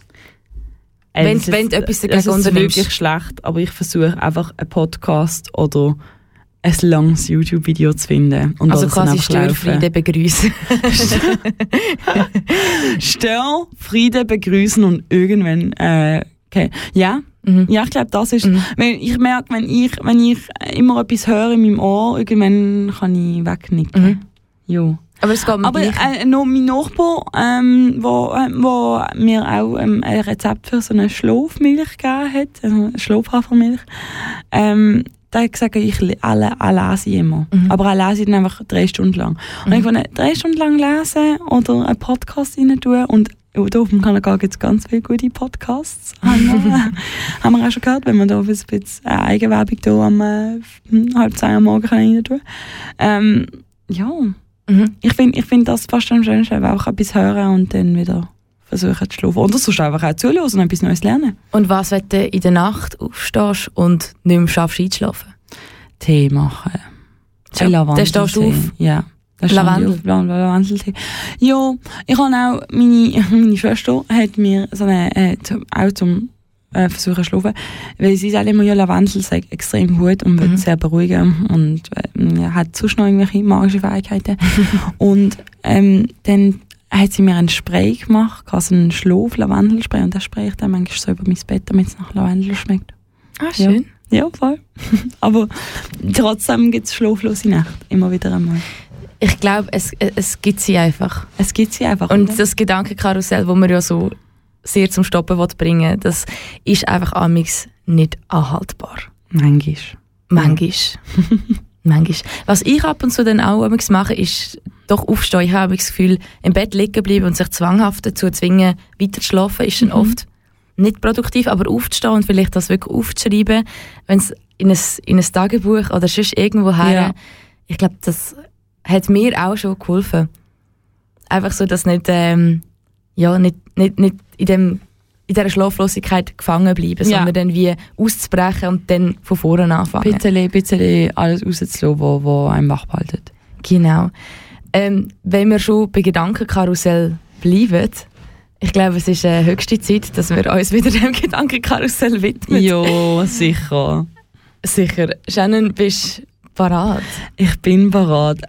Äh, Wenn- wenn du etwas dagegen Es ist unternimmst. wirklich schlecht, aber ich versuche einfach einen Podcast oder ein langes YouTube-Video zu finden. Und Also quasi einfach laufen. Störfriede begrüßen. Stör, Friede begrüßen und irgendwann, äh, okay. Ja, Mhm. Ja, ich glaube, das ist, Mhm. wenn ich merke, wenn ich, wenn ich immer etwas höre in meinem Ohr, irgendwann kann ich wegnicken. Mhm. Jo. Aber es geht mir Aber äh, noch mein Nachbar, ähm, wo, äh, wo mir auch ähm, ein Rezept für so eine Schlafmilch gegeben hat, also Schlafhafermilch, ähm, der hat gesagt, ich le- alle, alle lese immer. Mhm. Aber ich lese dann einfach drei Stunden lang. Und ich wollte drei Stunden lang lesen oder einen Podcast rein tun und da auf dem Kanal gibt es ganz viele gute Podcasts. haben, wir, haben wir auch schon gehört, wenn man da ein bisschen äh, Eigenwerbung da am äh, halb zehn am Morgen rein tun ähm, Ja, Mhm. ich finde ich find das fast am schönsten, einfach etwas hören und dann wieder versuchen zu schlafen. Oder sonst einfach auch zuhören und etwas Neues lernen. Und was, wenn du in der Nacht aufstehst und nicht mehr schaffst einzuschlafen? Tee machen. Ja, dann stehst du auf. Ja. Lavendel. Lavendeltee. Ja, ich habe auch, meine, meine Schwester hat mir so eine, äh, zum- auch zum äh, versuchen zu schlafen, weil sie sagt immer, ja, Lavendel sei extrem gut und wird Mhm. sehr beruhigen und äh, ja, hat sonst noch irgendwelche magische Fähigkeiten. und ähm, dann hat sie mir ein Spray gemacht, also einen Schlaf-Lavendelspray und das spray ich dann manchmal so über mein Bett, damit es nach Lavendel schmeckt. Ah, Ja. schön. Ja, voll. Aber trotzdem gibt es schlaflose Nächte, immer wieder einmal. Ich glaube, es, es gibt sie einfach. Es gibt sie einfach. Und oder? das Gedankenkarussell, das wir ja so sehr zum Stoppen will bringen das ist einfach amix nicht anhaltbar. Manchmal. Manchmal. Manchmal. Was ich ab und zu dann auch amix mache, ist doch aufstehen. Ich habe das Gefühl, im Bett liegen bleiben und sich zwanghaft dazu zwingen, weiter zu schlafen, ist dann oft nicht produktiv, aber aufzustehen und vielleicht das wirklich aufzuschreiben, wenn es in ein, in ein Tagebuch oder sonst irgendwo her, Ja. ich glaube, das hat mir auch schon geholfen. Einfach so, dass nicht, ähm, ja, nicht, nicht, nicht in dem in dieser Schlaflosigkeit gefangen bleiben, Ja. sondern dann wie auszubrechen und dann von vorne anfangen. Bisschen, bisschen alles rauszulassen, was wo einem wach behaltet. Genau. Ähm, wenn wir schon bei Gedankenkarussell bleiben, ich glaube, es ist äh, höchste Zeit, dass wir uns wieder dem Gedankenkarussell widmen. Ja, sicher. Sicher. Shannon, bist du parat? Ich bin bereit.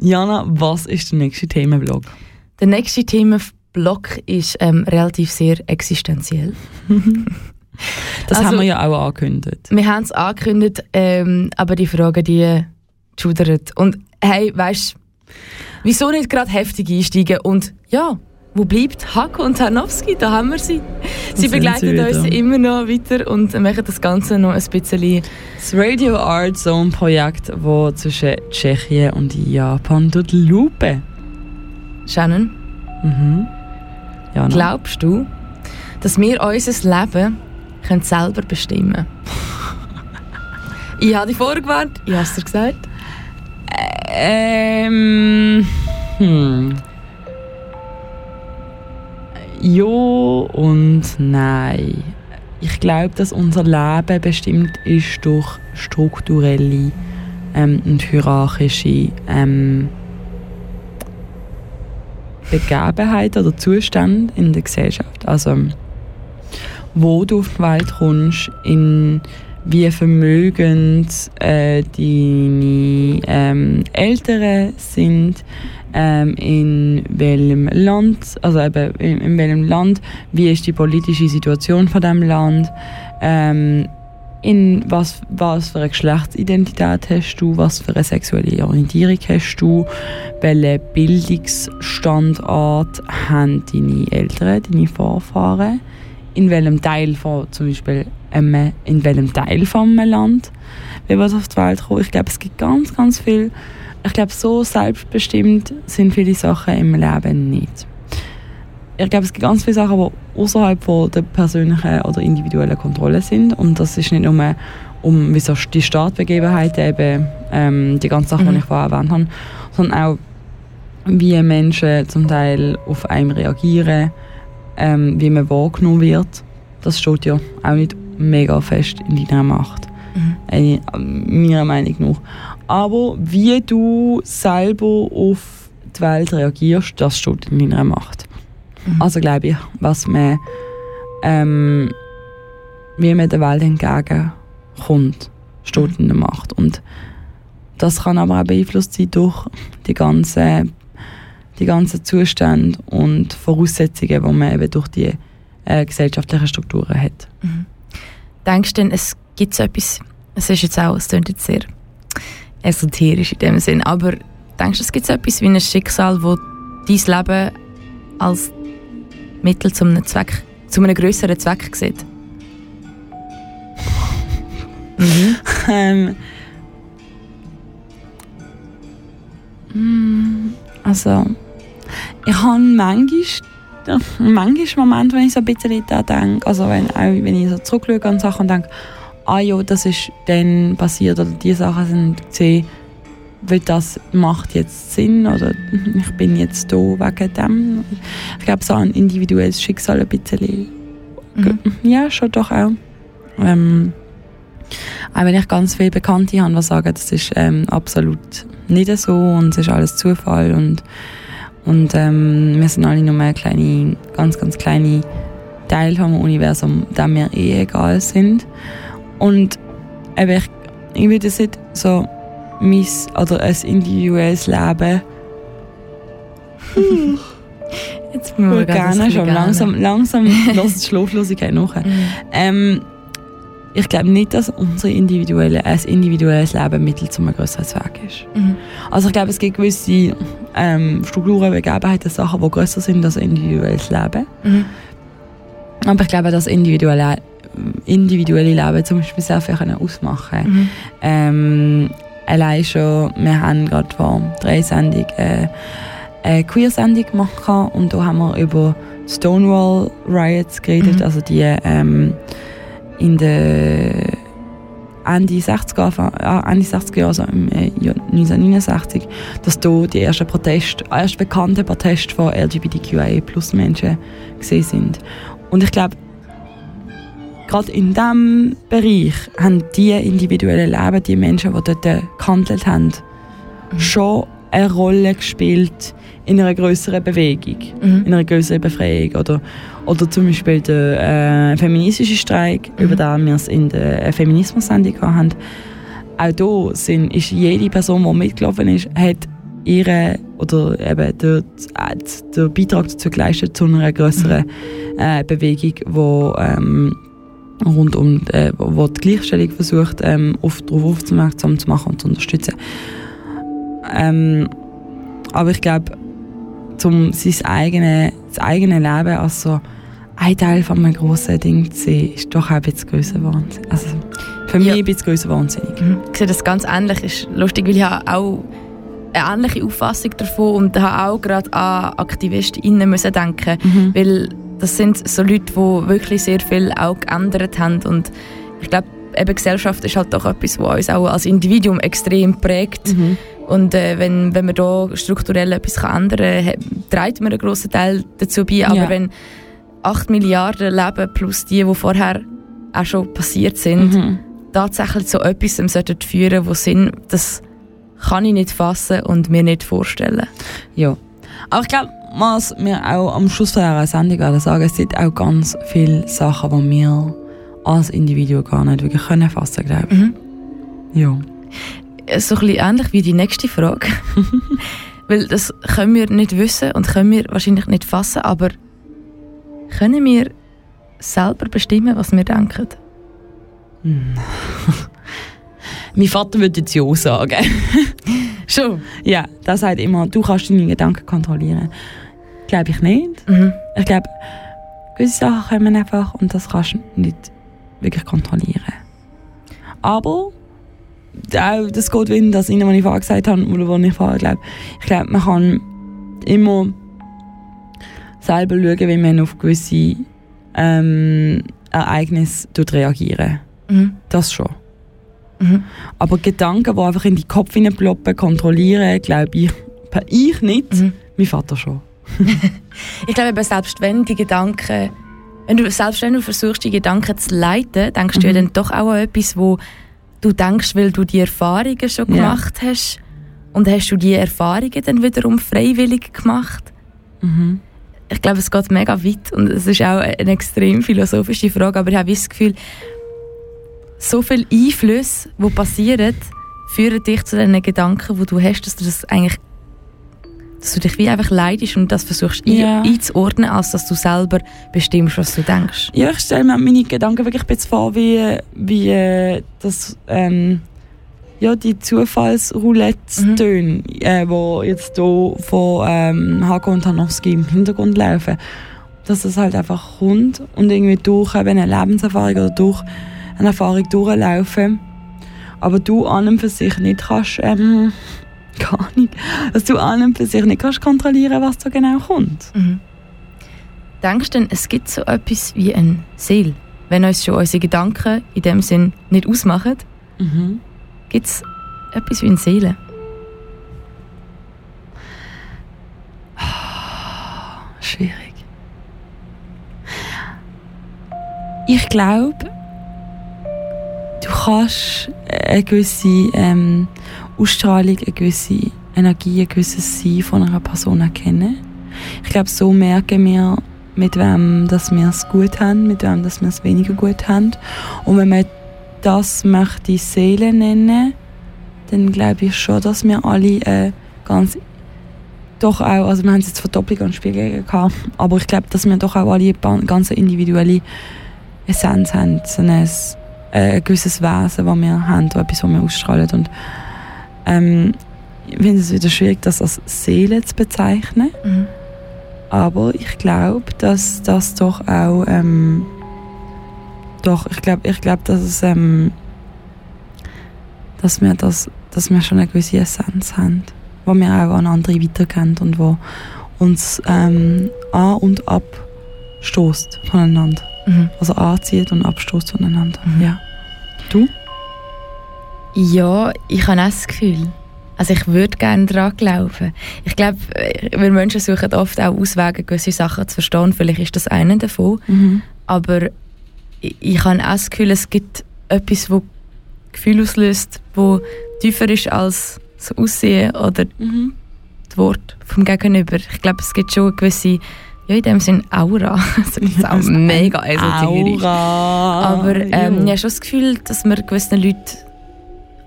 Jana, was ist der nächste Themenblock? Der nächste Themenblock ist ähm, relativ sehr existenziell. Das Also- haben wir ja auch angekündigt. Wir haben es angekündigt, ähm, aber die Frage, die schudert. Und hey, weißt du, wieso nicht gerade heftig einsteigen? Und ja, wo bleibt Hako und Tarnowski? Da haben wir sie. Sie sind begleiten sie uns immer noch weiter und machen das Ganze noch ein bisschen. Das Radio Art Zone Projekt, das zwischen Tschechien und Japan die Lupe. Shannon, Mhm. Jana. glaubst du, dass wir unser Leben können selber bestimmen Ich habe dich vorgewarnt, ich habe es dir gesagt. Ähm. Hm. Ja und nein. Ich glaube, dass unser Leben bestimmt ist durch strukturelle ähm, und hierarchische ähm, Begebenheiten oder Zustände in der Gesellschaft. Also, wo du auf die Welt kommst, in wie vermögend äh, deine ähm, Eltern sind, ähm, in welchem Land, also eben in, in welchem Land, wie ist die politische Situation von dem Land, ähm, in was, was für eine Geschlechtsidentität hast du, was für eine sexuelle Orientierung hast du, welchen Bildungsstandort haben deine Eltern, deine Vorfahren, in welchem Teil von zum Beispiel in welchem Teil von einem Land wie was auf die Welt kommt. Ich glaube, es gibt ganz, ganz viel. Ich glaube, so selbstbestimmt sind viele Sachen im Leben nicht. Ich glaube, es gibt ganz viele Sachen, die außerhalb von der persönlichen oder individuellen Kontrolle sind. Und das ist nicht nur um wie so die Startbegebenheiten, eben ähm, die ganzen Sachen, Mhm. die ich vorher erwähnt habe, sondern auch wie Menschen zum Teil auf einen reagieren, ähm, wie man wahrgenommen wird. Das steht ja auch nicht mega fest in deiner Macht. Mhm. Äh, meiner Meinung nach. Aber wie du selber auf die Welt reagierst, das steht in deiner Macht. Mhm. Also glaube ich, was man, ähm, wie man der Welt entgegenkommt, steht in der Macht. Und das kann aber auch beeinflusst sein durch die ganzen, die ganzen Zustände und Voraussetzungen, die man eben durch die äh, gesellschaftlichen Strukturen hat. denkst du denn, es gibt so etwas, es ist jetzt auch, es klingt jetzt sehr esoterisch in dem Sinn, aber denkst du, es gibt so etwas wie ein Schicksal, wo dein Leben als Mittel zu einem Zweck, zu einem größeren Zweck sieht? Mhm. Ähm, mm, also, ich habe manchmal, manchmal Momente, wenn ich so ein bisschen da denke, also wenn, auch wenn ich so zurückschaue an Sachen und denke, ah ja, das ist dann passiert oder die Sachen sind gesehen, weil das macht jetzt Sinn oder ich bin jetzt da wegen dem. Ich glaube, so ein individuelles Schicksal ein bisschen. Mhm. Ja, schon doch auch. Ähm, auch wenn ich ganz viele Bekannte habe, die sagen, das ist ähm, absolut nicht so und es ist alles Zufall und, und ähm, wir sind alle nur ein kleine, ganz, ganz kleine Teil vom Universum, dem wir eh egal sind. Und eben, ich, ich würde es nicht so mein, oder ein individuelles Leben Jetzt müssen wir gerade gerne ein schon. Langsam, langsam lässt die Schlaflosigkeit nach. Mhm. Ähm, ich glaube nicht, dass unser individuelle, ein individuelles Leben Mittel zu einem größeren Zweck ist. Mhm. Also ich glaube, es gibt gewisse ähm, Strukturen, Begebenheiten, Sachen, die größer sind als individuelles Leben. Mhm. Aber ich glaube, dass individuelle, individuelle Leben zum Beispiel sehr viel können ausmachen Mhm. ähm, Allein schon, wir haben gerade vor drei Sendungen äh, eine Queer-Sendung gemacht und da haben wir über Stonewall Riots geredet, Mhm. also die ähm, in den Ende 60er, Anfang- äh, Ende 60er Jahre, also im äh, Jahr 1969, dass da die ersten Proteste, erst bekannte Proteste von LGBTQIA plus Menschen gesehen sind. Und ich glaube, gerade in diesem Bereich haben die individuellen Leben, die Menschen, die dort gehandelt haben, schon eine Rolle gespielt in einer größeren Bewegung, Mhm. in einer größeren Befreiung. Oder, oder zum Beispiel der äh, feministische Streik, Mhm. über den wir es in der Feminismus-Sendung haben. Auch da sind, ist jede Person, die mitgelaufen ist, hat ihre oder eben der, der Beitrag dazu geleistet zu einer größeren äh, Bewegung, ähm, rund um äh, wo die Gleichstellung versucht, ähm, auf, darauf aufmerksam zu machen und zu unterstützen. Ähm, aber ich glaube, um sein eigene, das eigene Leben als so ein Teil von einem grossen Ding zu sehen, ist doch auch ein bisschen grösser Wahnsinn. Also für Ja. mich ein bisschen grösser wahnsinnig. Mhm. Ich sehe das ganz ähnlich. Ist lustig, weil ich habe auch eine ähnliche Auffassung davon und habe auch gerade an AktivistInnen müssen denken, Mhm. weil das sind so Leute, die wirklich sehr viel auch geändert haben und ich glaube, eben Gesellschaft ist halt doch etwas, was uns auch als Individuum extrem prägt Mhm. und äh, wenn, wenn man da strukturell etwas kann ändern kann, trägt man einen grossen Teil dazu bei, aber Ja. wenn 8 Milliarden Leben plus die, die vorher auch schon passiert sind, Mhm. tatsächlich zu etwas sollten führen, wo Sinn, das kann ich nicht fassen und mir nicht vorstellen. Ja. Aber ich glaube, was wir auch am Schluss von dieser Sendung sagen, es sind auch ganz viele Sachen, die wir als Individuum gar nicht wirklich können fassen glaube ich. Mhm. Ja. So ein bisschen ähnlich wie die nächste Frage. Weil das können wir nicht wissen und können wir wahrscheinlich nicht fassen, aber können wir selber bestimmen, was wir denken? Mein Vater würde jetzt ja sagen. Schon. ja, der sagt immer, du kannst deine Gedanken kontrollieren. Glaube ich nicht. Mhm. Ich glaube, gewisse Sachen kommen einfach und das kannst du nicht wirklich kontrollieren. Aber auch das geht in das rein, was ich vorher gesagt habe, oder was ich vorher glaube. Ich glaube, man kann immer selber schauen, wie man auf gewisse ähm, Ereignisse reagieren. Mhm. Das schon. Mhm. Aber Gedanken, die einfach in die Kopf hineinploppen, kontrollieren, glaube ich, ich nicht, Mhm. mein Vater schon. Ich glaube, selbst wenn die Gedanken, wenn du, selbst wenn du versuchst, die Gedanken zu leiten, denkst du ja Mhm. dann doch auch an etwas, wo du denkst, weil du die Erfahrungen schon Ja. gemacht hast. Und hast du die Erfahrungen dann wiederum freiwillig gemacht? Mhm. Ich glaube, es geht mega weit und es ist auch eine extrem philosophische Frage, aber ich habe das Gefühl, so viele Einflüsse, die passieren, führen dich zu den Gedanken, wo du hast, dass du das eigentlich dass du dich wie einfach leidest und das versuchst Ja. ein, einzuordnen, als dass du selber bestimmst, was du denkst. Ja, ich stelle mir meine Gedanken wirklich bisschen vor, wie, wie äh, das, ähm, ja, die Zufallsroulette-Töne, äh, die jetzt hier von ähm, Hago und Hanowski im Hintergrund laufen, dass das halt einfach kommt und irgendwie durch eben eine Lebenserfahrung oder durch eine Erfahrung durchlaufen. Aber du an und für sich nicht kannst, ähm, gar nicht, dass du an und für sich nicht kannst kontrollieren, was da genau kommt. Mhm. Denkst du denn, es gibt so etwas wie ein Seel? Wenn uns schon unsere Gedanken in dem Sinn nicht ausmachen, Mhm. gibt es etwas wie eine Seele? Schwierig. Ich glaube, du kannst eine gewisse ähm, Ausstrahlung, eine gewisse Energie, ein gewisses Sein von einer Person erkennen. Ich glaube, so merken wir, mit wem dass wir es gut haben, mit wem dass wir es weniger gut haben. Und wenn man das möchte Seele nennen, dann glaube ich schon, dass wir alle äh, ganz doch auch, also wir haben es jetzt Verdopplung und Spiegel gehabt, aber ich glaube, dass wir doch auch alle eine ganz individuelle Essenz haben, so ein, äh, ein gewisses Wesen, das wir haben, etwas, was wir ausstrahlen und ähm, ich finde es wieder schwierig, das als Seele zu bezeichnen, Mhm. aber ich glaube, dass das doch auch ähm, doch, ich glaube, ich glaube, dass es ähm, dass wir das, dass wir schon eine gewisse Essenz haben, wo wir auch an andere weitergeben und wo uns ähm, an und ab stoßt voneinander, Mhm. also anzieht und abstoßt voneinander. Mhm. Ja. Ja, ich habe auch das Gefühl. Also ich würde gerne daran glauben. Ich glaube, wir Menschen suchen oft auch Auswege, gewisse Sachen zu verstehen. Vielleicht ist das einer davon. Mhm. Aber ich, ich habe auch das Gefühl, es gibt etwas, das Gefühl auslöst, das tiefer ist als das Aussehen oder Mhm. das Wort vom Gegenüber. Ich glaube, es gibt schon eine gewisse, ja in dem Sinn Aura. Also das ist auch mega esoterisch. Aura. Aber ähm, Ja. ich habe schon das Gefühl, dass man gewissen Leuten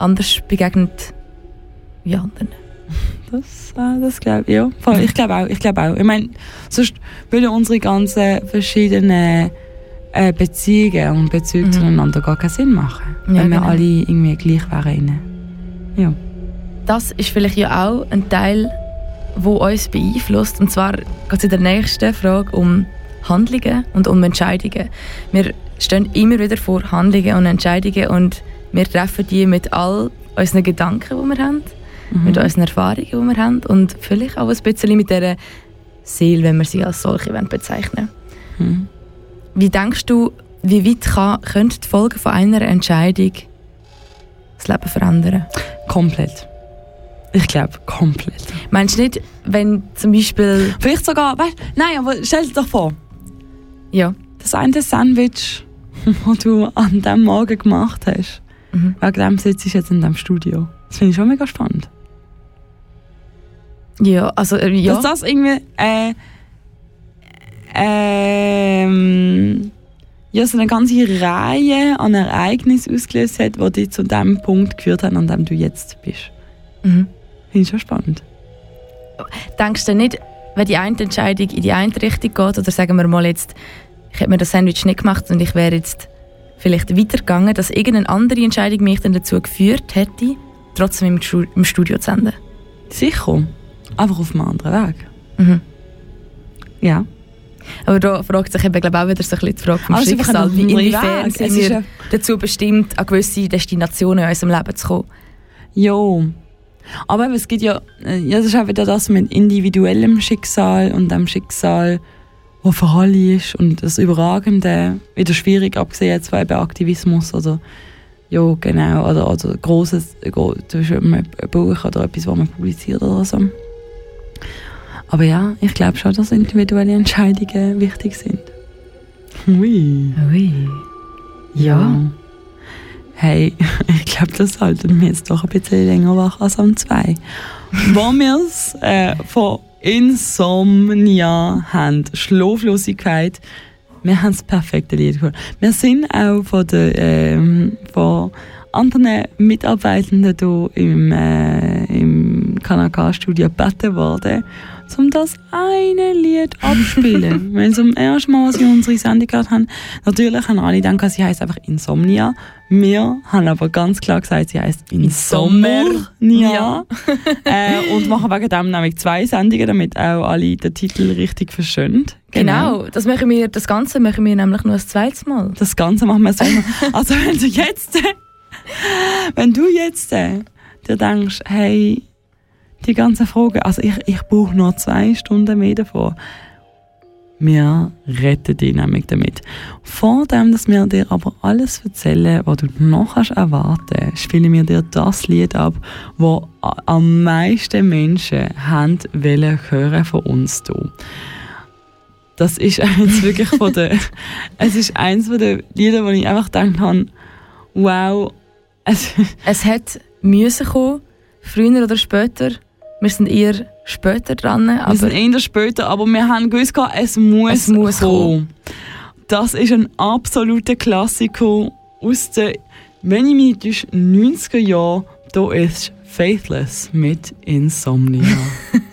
anders begegnet wie anderen. Das, äh, das glaube ich, ja. Voll, ich glaube auch, ich glaube auch. Ich meine, sonst würden unsere ganzen verschiedenen äh, Beziehungen und Bezüge Mhm. zueinander gar keinen Sinn machen. Ja, wenn wir genau. alle irgendwie gleich wären. Ja. Das ist vielleicht ja auch ein Teil, wo uns beeinflusst. Und zwar geht es in der nächsten Frage um Handlungen und um Entscheidungen. Wir stehen immer wieder vor Handlungen und Entscheidungen und wir treffen die mit all unseren Gedanken, die wir haben, mit unseren Erfahrungen, die wir haben und vielleicht auch ein bisschen mit dieser Seele, wenn wir sie als solche wollen bezeichnen Mhm. Wie denkst du, wie weit kann, könnte die Folge von einer Entscheidung das Leben verändern? Komplett. Ich glaube, komplett. Meinst du nicht, wenn zum Beispiel... Vielleicht sogar, weißt nein, aber stell dir doch vor, Ja. das eine Sandwich, das du an diesem Morgen gemacht hast, Mhm. wegen dem sitzt du jetzt in diesem Studio. Das finde ich schon mega spannend. Ja, also äh, ja. Dass das irgendwie äh, ähm, ja, so eine ganze Reihe an Ereignissen ausgelöst hat, die dich zu dem Punkt geführt haben, an dem du jetzt bist. Mhm. Finde ich schon spannend. Denkst du nicht, wenn die eine Entscheidung in die eine Richtung geht, oder sagen wir mal jetzt, ich hätte mir das Sandwich nicht gemacht und ich wäre jetzt vielleicht weitergegangen, dass irgendeine andere Entscheidung mich dann dazu geführt hätte, trotzdem im, Stu im Studio zu enden? Sicher. Einfach auf einem anderen Weg. Mhm. Ja. Aber da fragt sich eben, glaube ich, auch wieder so ein bisschen die Frage vom einfach Schicksal. Wie inwiefern Weg. sind wir dazu bestimmt, an gewisse Destinationen in unserem Leben zu kommen? Jo. Aber es gibt ja, äh, ja, das ist auch wieder das mit individuellem Schicksal und dem Schicksal, wo für alle ist und das Überragende, wieder schwierig, abgesehen jetzt von eben Aktivismus oder ja, genau, oder, oder grosses, gro- zum Beispiel ein Buch oder etwas, was man publiziert oder so. Aber ja, ich glaube schon, dass individuelle Entscheidungen wichtig sind. Ui. Ui. Ja. Hey, ich glaube, das halten wir jetzt doch ein bisschen länger wach als am 2. Wo wir es äh, von Insomnia haben, Schlaflosigkeit, wir haben das perfekte Lied gehört. Wir sind auch von, der, ähm, von anderen Mitarbeitenden hier im, äh, im KNK-Studio gebeten worden, um das eine Lied abzuspielen. Weil zum ersten Mal, als wir unsere Sendung gehabt haben, natürlich haben alle gedacht, sie heisst einfach Insomnia. Wir haben aber ganz klar gesagt, sie heisst Insomnia. Ja. äh, und machen wegen dem nämlich zwei Sendungen, damit auch alle den Titel richtig verstehen. Genau, das, machen wir, das Ganze machen wir nämlich nur das zweite Mal. Das Ganze machen wir so. also wenn du jetzt, wenn du jetzt äh, dir denkst, hey, die ganzen Fragen, also ich, ich brauche noch zwei Stunden mehr davon. Wir retten dich nämlich damit. Vor dem, dass wir dir aber alles erzählen, was du noch kannst erwarten, spielen wir dir das Lied ab, wo am meisten Menschen haben wollen hören von uns hier. Das ist eins wirklich von der, es ist eins von den Liedern, wo ich einfach gedacht habe, wow, es, Es hat müssen kommen, früher oder später. Wir sind eher später dran, wir sind eher später, aber wir haben gewusst, es muss, Es muss kommen. Das ist ein absoluter Klassiker aus den, wenn ich mich täusche, 90er Jahren. Da ist Faithless mit Insomnia.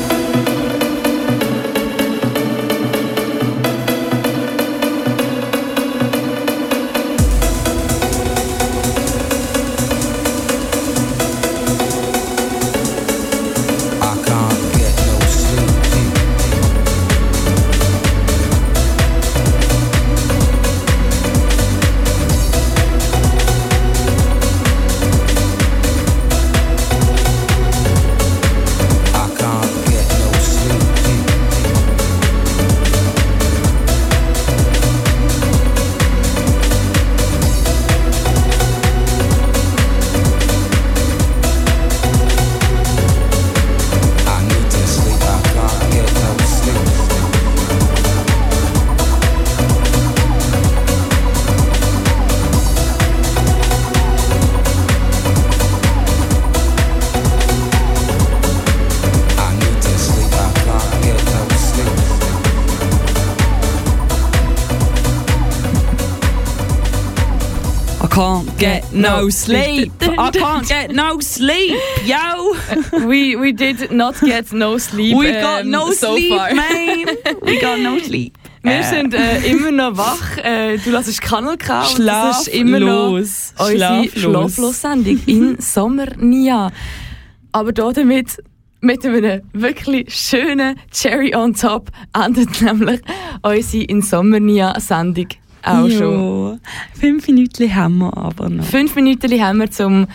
No sleep. I can't get no sleep, yo. we, we did not get no sleep We um, got no so sleep, far. man. We got no sleep. Wir Äh. sind äh, immer noch wach. Äh, du lässt Kanal K ist immer noch Schlaflos. unsere Schlaflos-Sendung in Sommernia. Aber da damit mit einem wirklich schönen Cherry on top endet nämlich unsere Insomnia-Sendung auch schon. Ja. Fünf Minuten haben wir aber noch. Fünf Minuten haben wir, um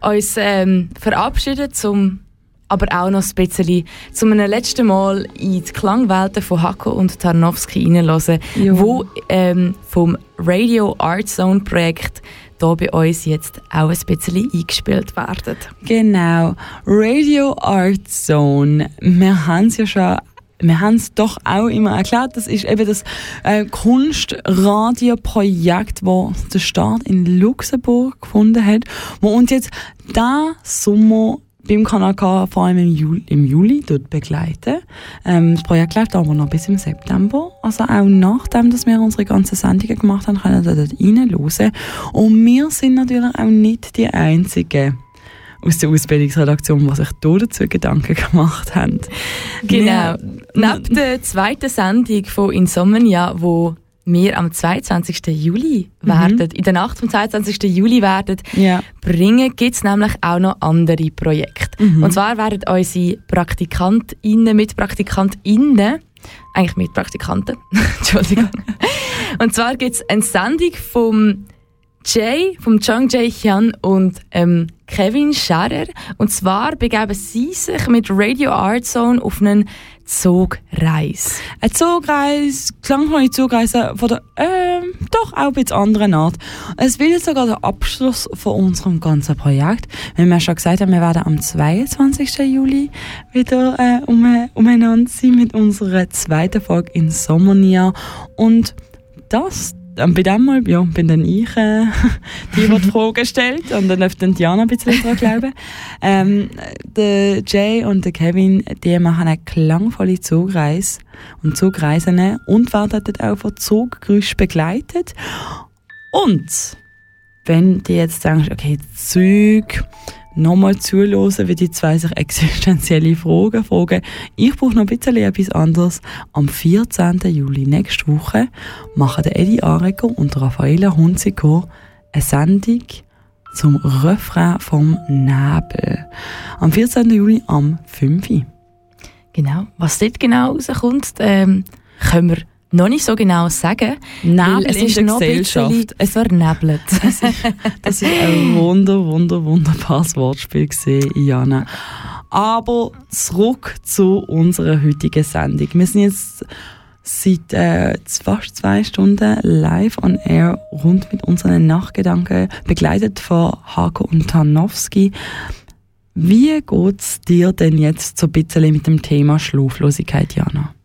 uns ähm, verabschieden, zum aber auch noch ein bisschen zum einem letzten Mal in die Klangwelten von Hako und Tarnowski reinhören, Ja. wo ähm, vom Radio Art Zone Projekt hier bei uns jetzt auch ein bisschen eingespielt werden. Genau. Radio Art Zone. Wir haben es ja schon wir haben es doch auch immer erklärt, das ist eben das äh, Kunstradioprojekt, das den Start in Luxemburg gefunden hat, wo uns jetzt da Sommer beim Kanal K vor allem im Juli, im Juli dort begleiten. Ähm, das Projekt läuft aber noch bis im September. Also auch nachdem, dass wir unsere ganzen Sendungen gemacht haben, können wir dort reinhören. Und wir sind natürlich auch nicht die Einzigen aus der Ausbildungsredaktion, die sich dazu Gedanken gemacht haben. Genau. Neben der zweiten Sendung von Insomnia, wo wir am 22. Juli werden, in der Nacht vom 22. Juli werden, Ja. bringen, gibt es nämlich auch noch andere Projekte. Und zwar werden unsere PraktikantInnen, Mitpraktikantinnen, eigentlich Mitpraktikanten, Entschuldigung. Und zwar gibt es eine Sendung vom Jay, vom Chang Jae Hyun und ähm, Kevin Scharer. Und zwar begeben sie sich mit Radio Art Zone auf einen Zugreis. Eine Zugreise, klangvolle Zugreise von der, ähm, doch auch ein bisschen anderen Art. Es wird sogar der Abschluss von unserem ganzen Projekt. Wenn wir schon gesagt haben, wir werden am 22. Juli wieder äh, um, umeinander sein mit unserer zweiten Folge in Sommernia. Und das bei dem Mal ja, bin dann ich äh, die, die die Frage stellt und dann dann Diana ein bisschen daran glauben. Ähm, der Jay und der Kevin, die machen eine klangvolle Zugreise und Zugreisen und werden dort auch von Zuggeräusch begleitet. Und wenn du jetzt denkst, okay, Zug, nochmal zuhören, wie die zwei sich existenzielle Fragen fragen. Ich brauche noch ein bisschen etwas anderes. Am 14. Juli nächste Woche machen Eddie Arecker und Raffaella Hunziker eine Sendung zum Refrain vom Nebel. Am 14. Juli am 5. Uhr. Genau. Was dort genau rauskommt, ähm, können wir noch nicht so genau sagen. Nebel es in ist der noch Gesellschaft. Es, vernebelt. das ist ein wunder, wunder, wunderbares Wortspiel gesehen, Jana. Aber zurück zu unserer heutigen Sendung. Wir sind jetzt seit äh, fast zwei Stunden live on air rund mit unseren Nachgedanken, begleitet von Hako und Tarnowski. Wie geht's dir denn jetzt so ein bisschen mit dem Thema Schlaflosigkeit, Jana?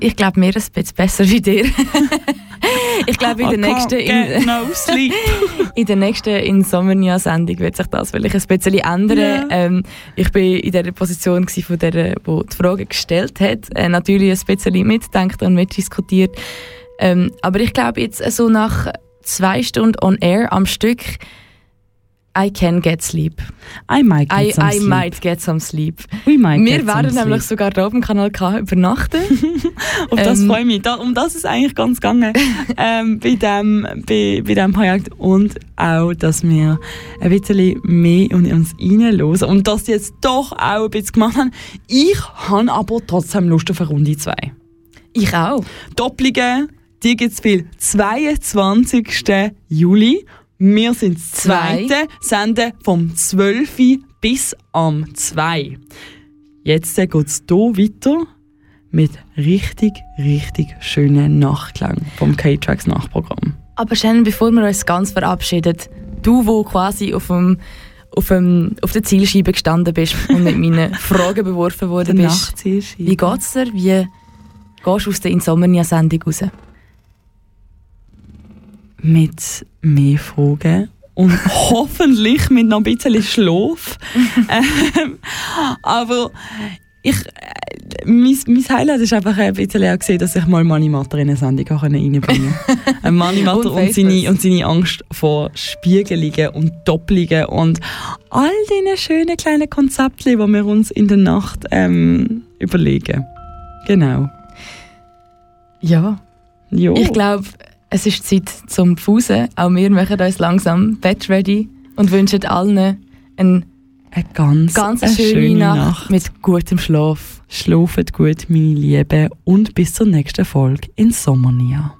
Ich glaube, mir ist ein bisschen besser wie dir. ich glaube, in der nächsten... In, no. In der nächsten Insomnia-Sendung wird sich das vielleicht ein bisschen ändern. Ja. Ähm, ich bin in der Position von der, die die Frage gestellt hat. Äh, natürlich ein bisschen mitdenkt und mitdiskutiert. Ähm, aber ich glaube jetzt so nach zwei Stunden on air am Stück, I can get sleep. I might I, get some I sleep. might get some sleep. We might Wir werden nämlich sleep. sogar hier im Kanal K übernachten. Auf das Ähm, freue ich mich. Da, um das ist eigentlich ganz gegangen ähm, bei, dem, bei, bei dem Projekt. Und auch, dass wir ein bisschen mehr in uns reinhören. Und das jetzt doch auch ein bisschen gemacht haben. Ich habe aber trotzdem Lust auf eine Runde 2. ich auch. Doppelungen, die gibt es viel. 22. Juli. Wir sind das Zwei. zweite Senden vom 12. bis am 2. Jetzt geht es hier weiter mit richtig, richtig schönen Nachklang vom K-Tracks Nachprogramm. Aber Shannon, bevor wir uns ganz verabschieden, du, wo quasi auf, dem, auf, dem, auf der Zielscheibe gestanden bist und mit meinen Fragen beworfen worden bist, wie geht's dir? Wie gehst du aus der Insomnia-Sendung raus? Mit mehr Fragen und hoffentlich mit noch ein bisschen Schlaf. ähm, aber ich, äh, mein, mein Highlight ist einfach ein bisschen auch gesehen, dass ich mal Manimatter in eine Sendung reinbringen konnte. Ein Manimatter Und und, seine, und seine Angst vor Spiegelungen und Doppelungen und all diese schönen kleinen Konzepte, die wir uns in der Nacht ähm, überlegen. Genau. Ja. Jo. Ich glaube, es ist Zeit zum Fusen. Auch wir machen uns langsam Bett ready und wünschen allen eine eine ganz, ganz eine schöne, Nacht, mit gutem Schlaf. Schlaft gut, meine Lieben, und bis zur nächsten Folge in Sommernia.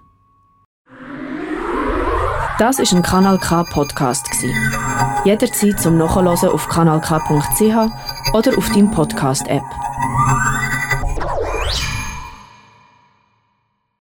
Das ist ein Kanal K Podcast gsi. Jederzeit zum Nachhören auf kanalk.ch oder auf deinem Podcast App.